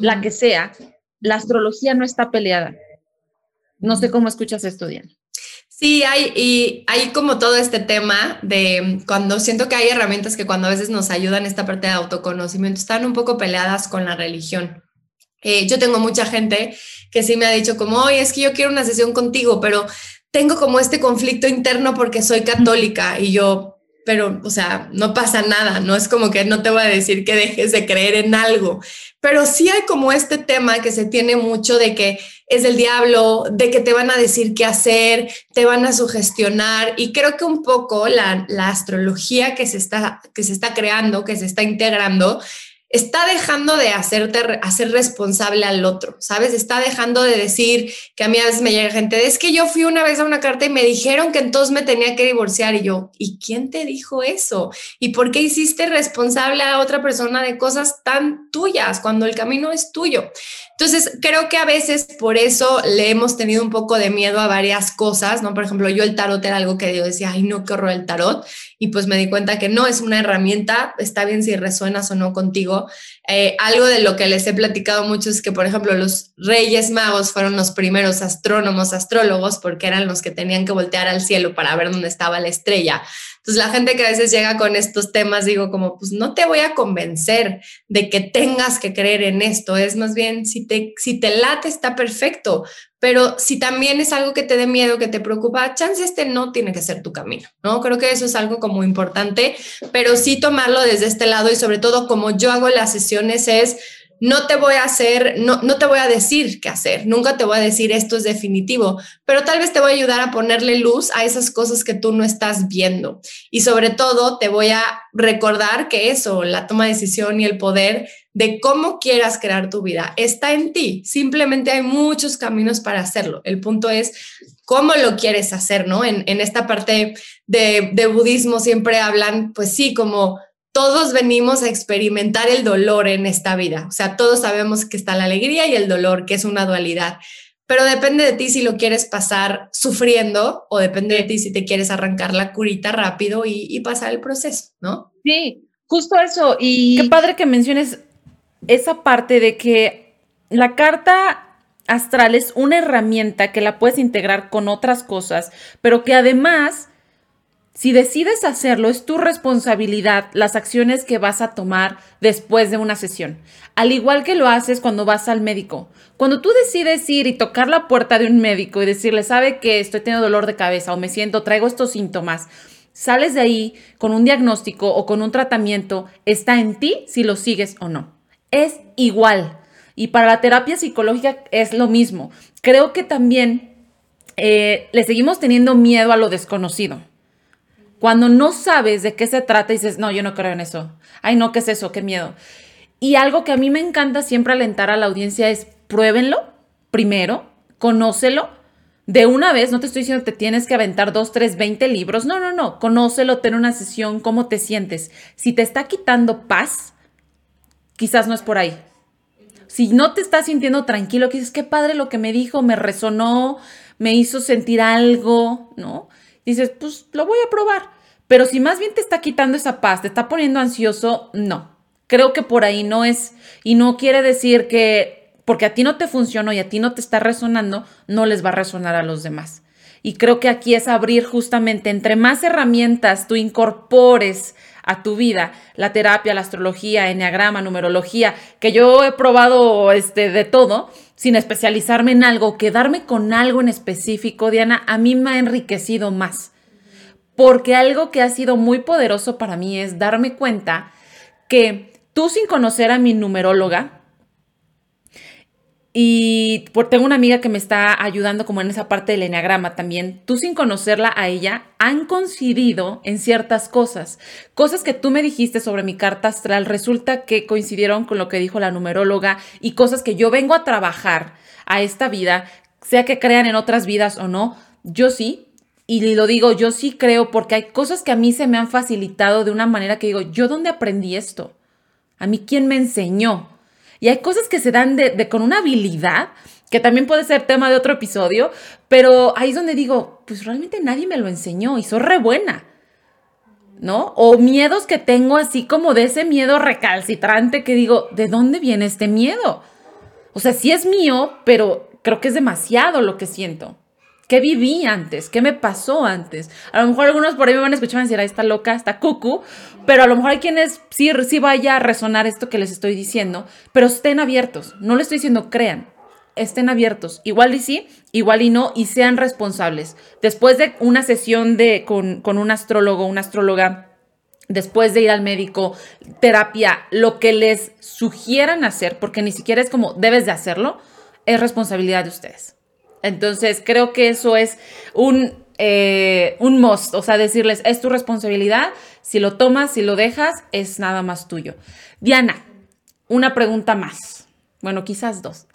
la que sea, la astrología no está peleada. No sé cómo escuchas esto, Diana. Sí, hay, y hay como todo este tema de cuando siento que hay herramientas que cuando a veces nos ayudan esta parte de autoconocimiento, están un poco peleadas con la religión. Eh, yo tengo mucha gente que sí me ha dicho como, oye, es que yo quiero una sesión contigo, pero tengo como este conflicto interno porque soy católica y yo, pero, o sea, no pasa nada, no es como que no te voy a decir que dejes de creer en algo, pero sí hay como este tema que se tiene mucho de que es el diablo, de que te van a decir qué hacer, te van a sugestionar. Y creo que un poco la, la astrología que se, está, que se está creando, que se está integrando, está dejando de hacerte hacer responsable al otro, ¿sabes? Está dejando de decir que a mí a veces me llega gente, es que yo fui una vez a una carta y me dijeron que entonces me tenía que divorciar y yo, ¿y quién te dijo eso? ¿Y por qué hiciste responsable a otra persona de cosas tan tuyas cuando el camino es tuyo? Entonces, creo que a veces por eso le hemos tenido un poco de miedo a varias cosas, ¿no? Por ejemplo, yo el tarot era algo que yo decía, ay, no, qué horror el tarot. Y pues me di cuenta que no es una herramienta, está bien si resuenas o no contigo. Eh, algo de lo que les he platicado mucho es que, por ejemplo, los reyes magos fueron los primeros astrónomos, astrólogos, porque eran los que tenían que voltear al cielo para ver dónde estaba la estrella. Entonces la gente que a veces llega con estos temas, digo como, pues no te voy a convencer de que tengas que creer en esto, es más bien, si te, si te late está perfecto, pero si también es algo que te dé miedo, que te preocupa, chance este no tiene que ser tu camino, ¿no? Creo que eso es algo como importante, pero sí tomarlo desde este lado y sobre todo como yo hago las sesiones es no te voy a hacer, no, no te voy a decir qué hacer, nunca te voy a decir esto es definitivo, pero tal vez te voy a ayudar a ponerle luz a esas cosas que tú no estás viendo. Y sobre todo te voy a recordar que eso, la toma de decisión y el poder de cómo quieras crear tu vida, está en ti. Simplemente hay muchos caminos para hacerlo. El punto es cómo lo quieres hacer, ¿no? En, esta parte de, de budismo siempre hablan, pues sí, como todos venimos a experimentar el dolor en esta vida. O sea, todos sabemos que está la alegría y el dolor, que es una dualidad. Pero depende de ti si lo quieres pasar sufriendo o depende de ti si te quieres arrancar la curita rápido y, pasar el proceso, ¿no? Sí, justo eso. Y qué padre que menciones esa parte de que la carta astral es una herramienta que la puedes integrar con otras cosas, pero que además si decides hacerlo, es tu responsabilidad las acciones que vas a tomar después de una sesión. Al igual que lo haces cuando vas al médico. Cuando tú decides ir y tocar la puerta de un médico y decirle, sabe que estoy teniendo dolor de cabeza o me siento, traigo estos síntomas, sales de ahí con un diagnóstico o con un tratamiento, está en ti si lo sigues o no. Es igual. Y para la terapia psicológica es lo mismo. Creo que también eh, le seguimos teniendo miedo a lo desconocido. Cuando no sabes de qué se trata y dices, no, yo no creo en eso. Ay, no, ¿qué es eso? Qué miedo. Y algo que a mí me encanta siempre alentar a la audiencia es pruébenlo primero, conócelo. De una vez, no te estoy diciendo te tienes que aventar dos, tres, veinte libros. No, no, no. Conócelo, ten una sesión, cómo te sientes. Si te está quitando paz, quizás no es por ahí. Si no te estás sintiendo tranquilo, que dices, qué padre lo que me dijo, me resonó, me hizo sentir algo, ¿no? dices, pues lo voy a probar. Pero si más bien te está quitando esa paz, te está poniendo ansioso, no. Creo que por ahí no es. Y no quiere decir que porque a ti no te funcionó y a ti no te está resonando, no les va a resonar a los demás. Y creo que aquí es abrir justamente, entre más herramientas tú incorpores a tu vida, la terapia, la astrología, enneagrama, numerología, que yo he probado este, de todo, sin especializarme en algo, quedarme con algo en específico, Diana, a mí me ha enriquecido más. Porque algo que ha sido muy poderoso para mí es darme cuenta que tú sin conocer a mi numeróloga, y tengo una amiga que me está ayudando como en esa parte del enneagrama también. Tú sin conocerla a ella, han coincidido en ciertas cosas. Cosas que tú me dijiste sobre mi carta astral, resulta que coincidieron con lo que dijo la numeróloga y cosas que yo vengo a trabajar a esta vida, sea que crean en otras vidas o no. Yo sí, y lo digo, yo sí creo porque hay cosas que a mí se me han facilitado de una manera que digo, ¿yo dónde aprendí esto? ¿A mí quién me enseñó? Y hay cosas que se dan de, con una habilidad, que también puede ser tema de otro episodio, pero ahí es donde digo, pues realmente nadie me lo enseñó y soy re buena. ¿No? O miedos que tengo así como de ese miedo recalcitrante que digo, ¿de dónde viene este miedo? O sea, sí es mío, pero creo que es demasiado lo que siento. ¿Qué viví antes? ¿Qué me pasó antes? A lo mejor algunos por ahí me van a escuchar y van a decir, ahí está loca, está cucu, pero a lo mejor hay quienes sí, sí vaya a resonar esto que les estoy diciendo, pero estén abiertos. No le estoy diciendo crean, estén abiertos. Igual y sí, igual y no, y sean responsables. Después de una sesión de, con, con un astrólogo, una astróloga, después de ir al médico, terapia, lo que les sugieran hacer, porque ni siquiera es como debes de hacerlo, es responsabilidad de ustedes. Entonces, creo que eso es un, eh, un must, o sea, decirles, es tu responsabilidad, si lo tomas, si lo dejas, es nada más tuyo. Diana, una pregunta más. Bueno, quizás dos.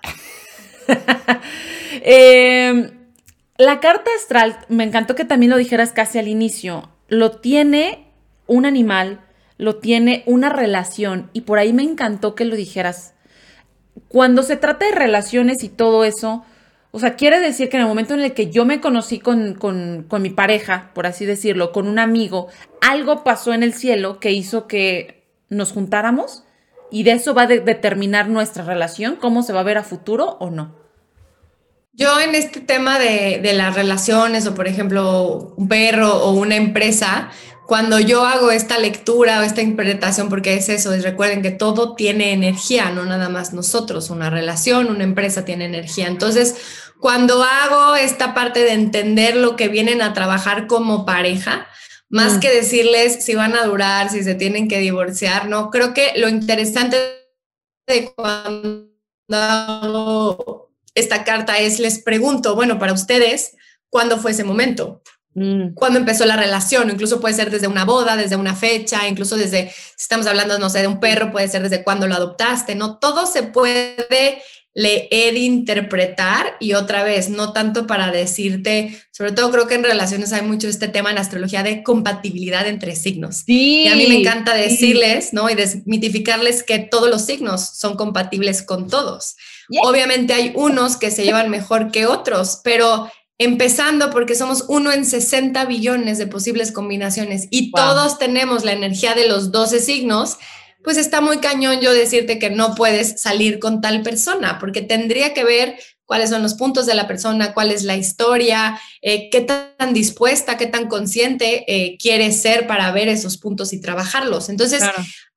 Em, la carta astral, me encantó que también lo dijeras casi al inicio, lo tiene un animal, lo tiene una relación, y por ahí me encantó que lo dijeras. Cuando se trata de relaciones y todo eso, o sea, quiere decir que en el momento en el que yo me conocí con, mi pareja, por así decirlo, con un amigo, algo pasó en el cielo que hizo que nos juntáramos y de eso va a determinar nuestra relación, cómo se va a ver a futuro o no. Yo en este tema de, de, las relaciones o por ejemplo un perro o una empresa, cuando yo hago esta lectura o esta interpretación, porque es eso, es recuerden que todo tiene energía, no nada más nosotros, una relación, una empresa tiene energía. Entonces, cuando hago esta parte de entender lo que vienen a trabajar como pareja, más mm. que decirles si van a durar, si se tienen que divorciar, no, creo que lo interesante de cuando hago esta carta es, les pregunto, bueno, para ustedes, ¿cuándo fue ese momento? Mm. ¿Cuándo empezó la relación? Incluso puede ser desde una boda, desde una fecha, incluso desde, si estamos hablando, no sé, de un perro, puede ser desde cuándo lo adoptaste, ¿no? Todo se puede leer, interpretar y otra vez, no tanto para decirte, sobre todo creo que en relaciones hay mucho este tema en astrología de compatibilidad entre signos. y a mí me encanta decirles, ¿no? Y desmitificarles que todos los signos son compatibles con todos. Obviamente hay unos que se llevan mejor que otros, pero empezando porque somos uno en 60 billones de posibles combinaciones y todos tenemos la energía de los 12 signos pues está muy cañón yo decirte que no puedes salir con tal persona, porque tendría que ver cuáles son los puntos de la persona, cuál es la historia, eh, qué tan dispuesta, qué tan consciente eh, quiere ser para ver esos puntos y trabajarlos. Entonces,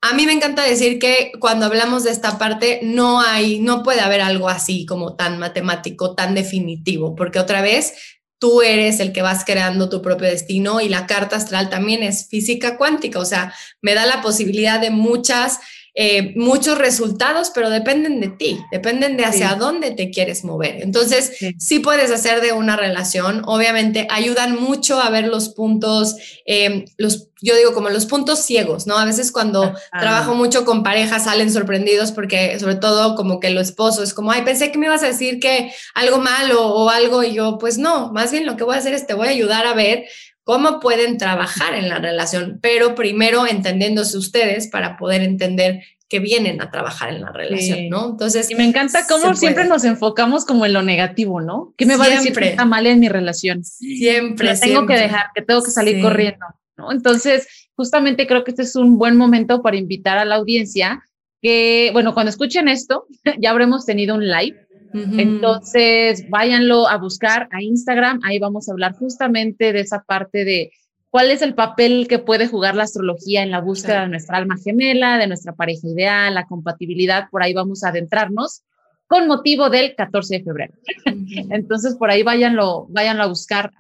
a mí me encanta decir que cuando hablamos de esta parte, no hay, no puede haber algo así como tan matemático, tan definitivo, porque otra vez tú eres el que vas creando tu propio destino y la carta astral también es física cuántica, o sea, me da la posibilidad de muchas eh, muchos resultados, pero dependen de ti, dependen de hacia dónde te quieres mover. Entonces, sí. puedes hacer de una relación, obviamente ayudan mucho a ver los puntos, em, los, yo digo como los puntos ciegos, ¿no? A veces cuando trabajo mucho con parejas salen sorprendidos porque sobre todo como que lo esposo es como, ay, pensé que me ibas a decir que algo malo o algo y yo, pues no, más bien lo que voy a hacer es te voy a ayudar a ver cómo pueden trabajar en la relación, pero primero entendiéndose ustedes para poder entender que vienen a trabajar en la relación, ¿no? Entonces, y me encanta cómo siempre nos enfocamos como en lo negativo, ¿no? ¿Qué me va a decir que está mal en mi relación? Siempre, tengo que dejar, que tengo que salir corriendo, ¿no? Entonces, justamente creo que este es un buen momento para invitar a la audiencia que, bueno, cuando escuchen esto, ya habremos tenido un live entonces, váyanlo a buscar a Instagram, ahí vamos a hablar justamente de esa parte de cuál es el papel que puede jugar la astrología en la búsqueda de nuestra alma gemela, de nuestra pareja ideal, la compatibilidad, por ahí vamos a adentrarnos con motivo del 14 de febrero. Entonces, por ahí váyanlo, váyanlo a buscar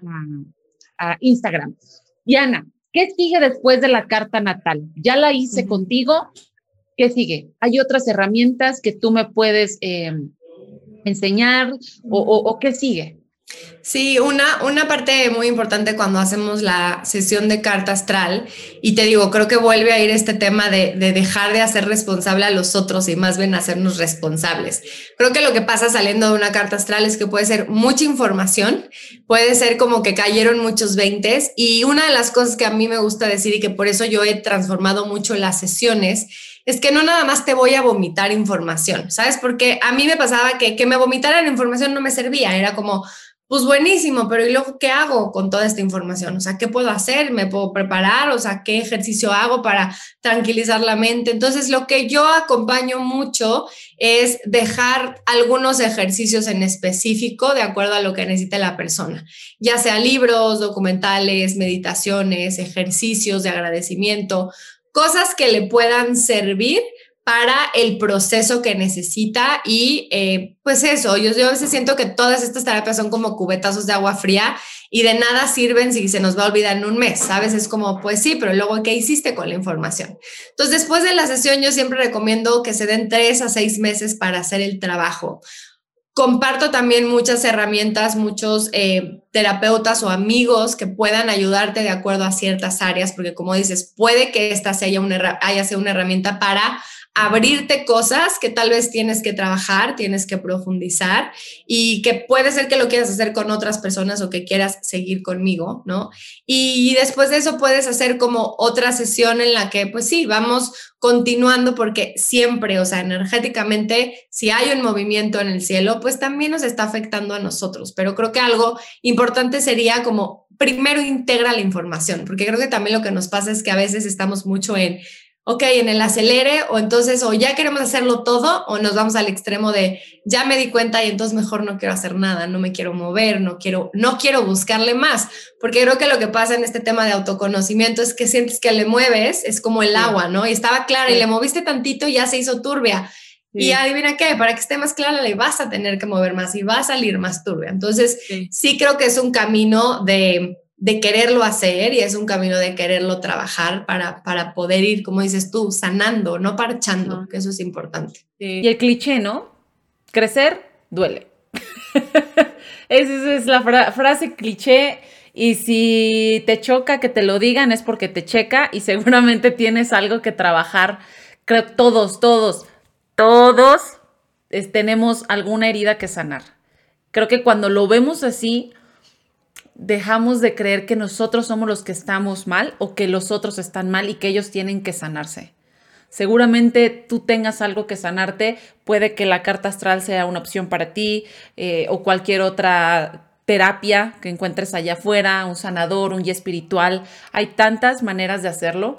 a, Instagram. Diana, ¿qué sigue después de la carta natal? Ya la hice contigo. ¿Qué sigue? Hay otras herramientas que tú me puedes eh, enseñar o, qué sigue? Sí, una, una parte muy importante cuando hacemos la sesión de carta astral, y te digo, creo que vuelve a ir este tema de, de, dejar de hacer responsable a los otros y más bien hacernos responsables. Creo que lo que pasa saliendo de una carta astral es que puede ser mucha información, puede ser como que cayeron muchos veintes, y una de las cosas que a mí me gusta decir y que por eso yo he transformado mucho las sesiones es que no nada más te voy a vomitar información, ¿sabes? Porque a mí me pasaba que que me vomitaran información no me servía, era como, pues buenísimo, pero ¿y luego qué hago con toda esta información? O sea, ¿qué puedo hacer? ¿Me puedo preparar? O sea, ¿qué ejercicio hago para tranquilizar la mente? Entonces, lo que yo acompaño mucho es dejar algunos ejercicios en específico de acuerdo a lo que necesite la persona, ya sea libros, documentales, meditaciones, ejercicios de agradecimiento, cosas que le puedan servir para el proceso que necesita y eh, pues eso, yo, yo a veces siento que todas estas terapias son como cubetazos de agua fría y de nada sirven si se nos va a olvidar en un mes, ¿sabes? Es como, pues sí, pero luego, ¿qué hiciste con la información? Entonces, después de la sesión, yo siempre recomiendo que se den tres a seis meses para hacer el trabajo. Comparto también muchas herramientas, muchos eh, terapeutas o amigos que puedan ayudarte de acuerdo a ciertas áreas, porque como dices, puede que esta sea una, haya sido una herramienta para abrirte cosas que tal vez tienes que trabajar, tienes que profundizar y que puede ser que lo quieras hacer con otras personas o que quieras seguir conmigo, ¿no? Y después de eso puedes hacer como otra sesión en la que, pues sí, vamos continuando porque siempre, o sea, energéticamente, si hay un movimiento en el cielo, pues también nos está afectando a nosotros. Pero creo que algo importante sería como primero integra la información, porque creo que también lo que nos pasa es que a veces estamos mucho en ok, en el acelere o entonces o ya queremos hacerlo todo o nos vamos al extremo de ya me di cuenta y entonces mejor no quiero hacer nada, no me quiero mover, no quiero no quiero buscarle más, porque creo que lo que pasa en este tema de autoconocimiento es que sientes que le mueves, es como el agua, ¿no? Y estaba clara y le moviste tantito y ya se hizo turbia. Y adivina qué, para que esté más clara le vas a tener que mover más y va a salir más turbia. Entonces, sí creo que es un camino de de quererlo hacer y es un camino de quererlo trabajar para, para poder ir, como dices tú, sanando, no parchando, que eso es importante. Y el cliché, ¿no? Crecer duele. Esa es la frase cliché y si te choca que te lo digan es porque te checa y seguramente tienes algo que trabajar. Creo todos, todos, todos tenemos alguna herida que sanar. Creo que cuando lo vemos así, dejamos de creer que nosotros somos los que estamos mal o que los otros están mal y que ellos tienen que sanarse. Seguramente tú tengas algo que sanarte, puede que la carta astral sea una opción para ti eh, o cualquier otra terapia que encuentres allá afuera, un sanador, un guía espiritual. Hay tantas maneras de hacerlo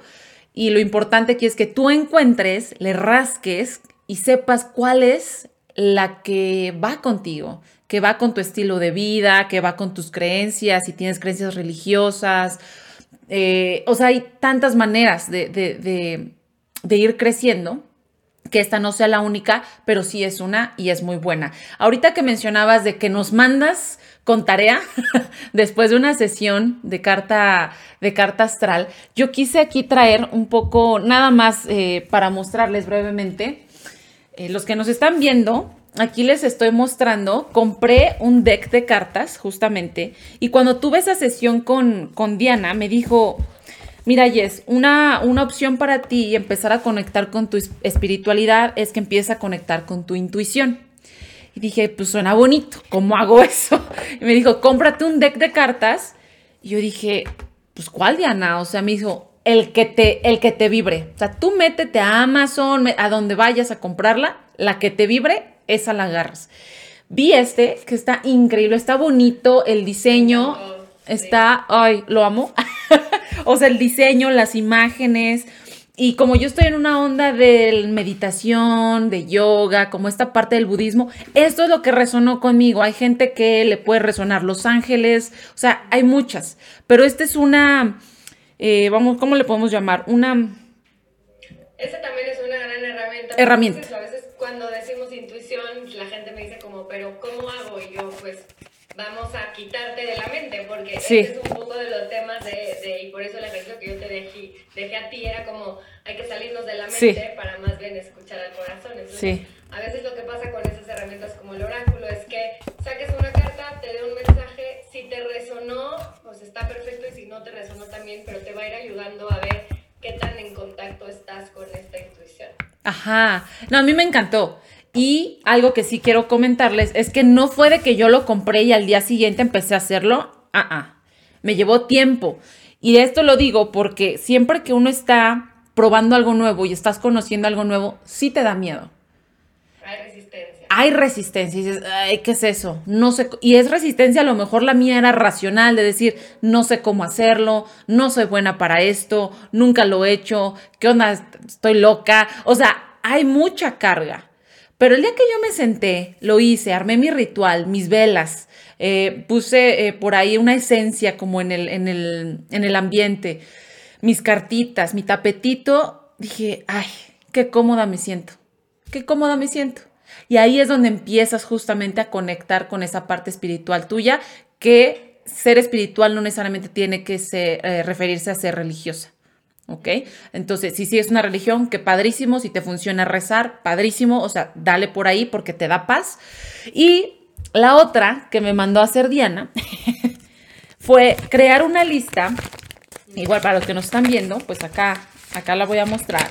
y lo importante aquí es que tú encuentres, le rasques y sepas cuál es la que va contigo, que va con tu estilo de vida, que va con tus creencias, si tienes creencias religiosas. Eh, o sea, hay tantas maneras de, ir creciendo que esta no sea la única, pero sí es una y es muy buena. Ahorita que mencionabas de que nos mandas con tarea después de una sesión de carta, de carta astral, yo quise aquí traer un poco, nada más eh, para mostrarles brevemente, eh, los que nos están viendo, aquí les estoy mostrando, compré un deck de cartas justamente y cuando tuve esa sesión con, con Diana me dijo, mira Jess, una, una opción para ti y empezar a conectar con tu espiritualidad es que empieza a conectar con tu intuición. Y dije, pues suena bonito, ¿cómo hago eso? Y me dijo, cómprate un deck de cartas. Y yo dije, pues ¿cuál Diana? O sea, me dijo, el que te, el que te vibre. O sea, tú métete a Amazon, a donde vayas a comprarla, la que te vibre esa la agarras. Vi este que está increíble, está bonito, el diseño está, ay, lo amo. o sea, el diseño, las imágenes. Y como yo estoy en una onda de meditación, de yoga, como esta parte del budismo, esto es lo que resonó conmigo. Hay gente que le puede resonar Los Ángeles, o sea, hay muchas. Pero esta es una, eh, vamos, ¿cómo le podemos llamar? Una... Esta también es una gran herramienta. Herramienta. a veces cuando decimos intuición, la gente me dice como, pero ¿cómo hago? Y yo, pues, vamos a quitarte de la mente, porque ese es un poco de los temas de, y por eso el ejemplo que yo te dejé, dejé a ti era como, hay que salirnos de la mente para más bien escuchar al corazón. Entonces, a veces lo que pasa con esas herramientas como el oráculo es que saques una carta, te dé un mensaje, si te resonó, pues está perfecto, y si no te resonó también, pero te va a ir ayudando a ver qué tan en contacto estás con esta intuición. Ajá, no, a mí me encantó. Y algo que sí quiero comentarles es que no fue de que yo lo compré y al día siguiente empecé a hacerlo. Ah, ah. Me llevó tiempo. Y esto lo digo porque siempre que uno está probando algo nuevo y estás conociendo algo nuevo, sí te da miedo. Hay resistencia. Y dices, ay, ¿qué es eso? No sé. Y es resistencia, a lo mejor la mía era racional, de decir, no sé cómo hacerlo, no soy buena para esto, nunca lo he hecho, ¿qué onda? Estoy loca. O sea, hay mucha carga. Pero el día que yo me senté, lo hice, armé mi ritual, mis velas, eh, puse eh, por ahí una esencia como en el, en, el, en el ambiente, mis cartitas, mi tapetito, dije, ay, qué cómoda me siento, qué cómoda me siento. Y ahí es donde empiezas justamente a conectar con esa parte espiritual tuya, que ser espiritual no necesariamente tiene que eh, referirse a ser religiosa. ¿ok? Entonces, si sí es una religión, que padrísimo, si te funciona rezar, padrísimo, o sea, dale por ahí porque te da paz. Y la otra que me mandó a hacer Diana fue crear una lista, igual para los que nos están viendo, pues acá, acá la voy a mostrar,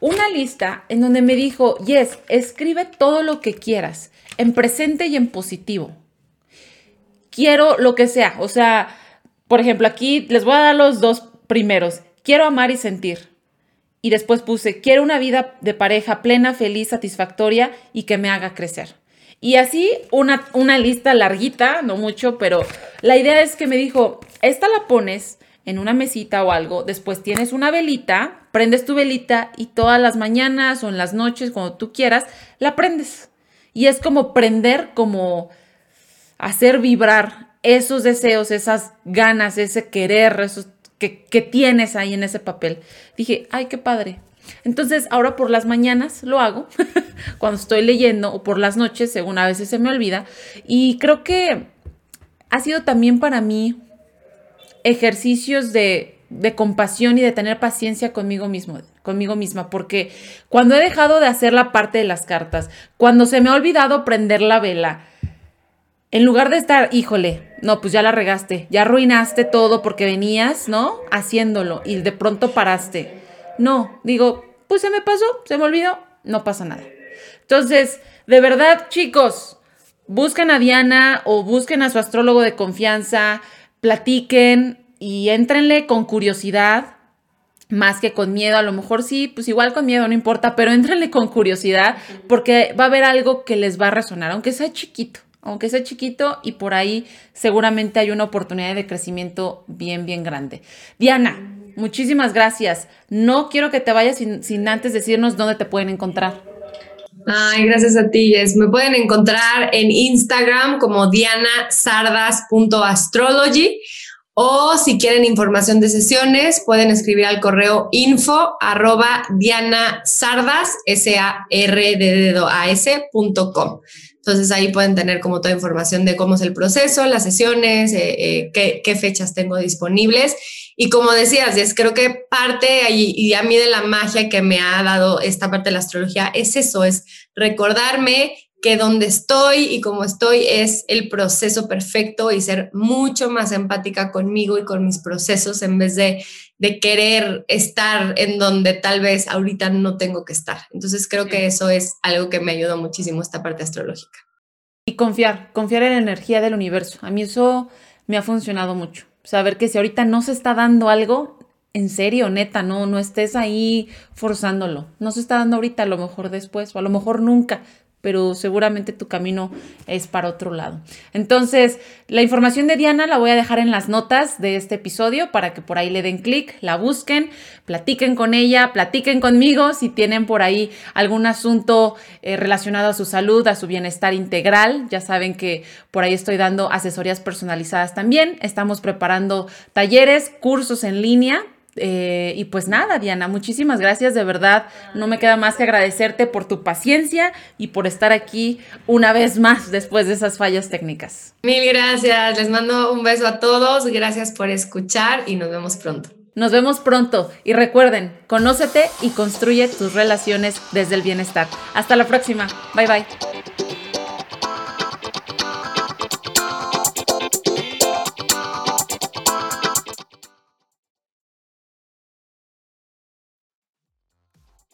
una lista en donde me dijo, yes, escribe todo lo que quieras, en presente y en positivo. Quiero lo que sea, o sea, por ejemplo, aquí les voy a dar los dos primeros quiero amar y sentir. Y después puse, quiero una vida de pareja plena, feliz, satisfactoria y que me haga crecer. Y así una, una lista larguita, no mucho, pero la idea es que me dijo, esta la pones en una mesita o algo, después tienes una velita, prendes tu velita y todas las mañanas o en las noches, cuando tú quieras, la prendes. Y es como prender, como hacer vibrar esos deseos, esas ganas, ese querer, que, que tienes ahí en ese papel. Dije, ay, qué padre. Entonces, ahora por las mañanas lo hago, cuando estoy leyendo, o por las noches, según a veces se me olvida. Y creo que ha sido también para mí ejercicios de, de compasión y de tener paciencia conmigo mismo, conmigo misma, porque cuando he dejado de hacer la parte de las cartas, cuando se me ha olvidado prender la vela, en lugar de estar, híjole, no, pues ya la regaste, ya arruinaste todo porque venías, ¿no? Haciéndolo y de pronto paraste. No, digo, pues se me pasó, se me olvidó, no pasa nada. Entonces, de verdad, chicos, busquen a Diana o busquen a su astrólogo de confianza, platiquen y éntrenle con curiosidad, más que con miedo. A lo mejor sí, pues igual con miedo, no importa, pero éntrenle con curiosidad porque va a haber algo que les va a resonar, aunque sea chiquito, aunque sea chiquito y por ahí seguramente hay una oportunidad de crecimiento bien, bien grande. Diana, muchísimas gracias. No quiero que te vayas sin, sin antes decirnos dónde te pueden encontrar. Ay, gracias a ti, Jess. Me pueden encontrar en Instagram como dianasardas.astrology o si quieren información de sesiones, pueden escribir al correo info arroba dianasardas, s a r d d a s.com. Entonces ahí pueden tener como toda información de cómo es el proceso, las sesiones, eh, eh, qué, fechas tengo disponibles. Y como decías, es creo que parte y a mí de la magia que me ha dado esta parte de la astrología es eso, es recordarme que donde estoy y cómo estoy es el proceso perfecto y ser mucho más empática conmigo y con mis procesos en vez de, de querer estar en donde tal vez ahorita no tengo que estar. Entonces creo que eso es algo que me ayudó muchísimo esta parte astrológica. Y confiar, confiar en la energía del universo. A mí eso me ha funcionado mucho. Saber que si ahorita no se está dando algo, en serio, neta, no, no estés ahí forzándolo. No se está dando ahorita, a lo mejor después, o a lo mejor nunca pero seguramente tu camino es para otro lado. Entonces, la información de Diana la voy a dejar en las notas de este episodio para que por ahí le den clic, la busquen, platiquen con ella, platiquen conmigo si tienen por ahí algún asunto eh, relacionado a su salud, a su bienestar integral. Ya saben que por ahí estoy dando asesorías personalizadas también. Estamos preparando talleres, cursos en línea eh, y pues nada, Diana, muchísimas gracias, de verdad. No me queda más que agradecerte por tu paciencia y por estar aquí una vez más después de esas fallas técnicas. Mil gracias, les mando un beso a todos, gracias por escuchar y nos vemos pronto. Nos vemos pronto y recuerden, conócete y construye tus relaciones desde el bienestar. Hasta la próxima, bye bye.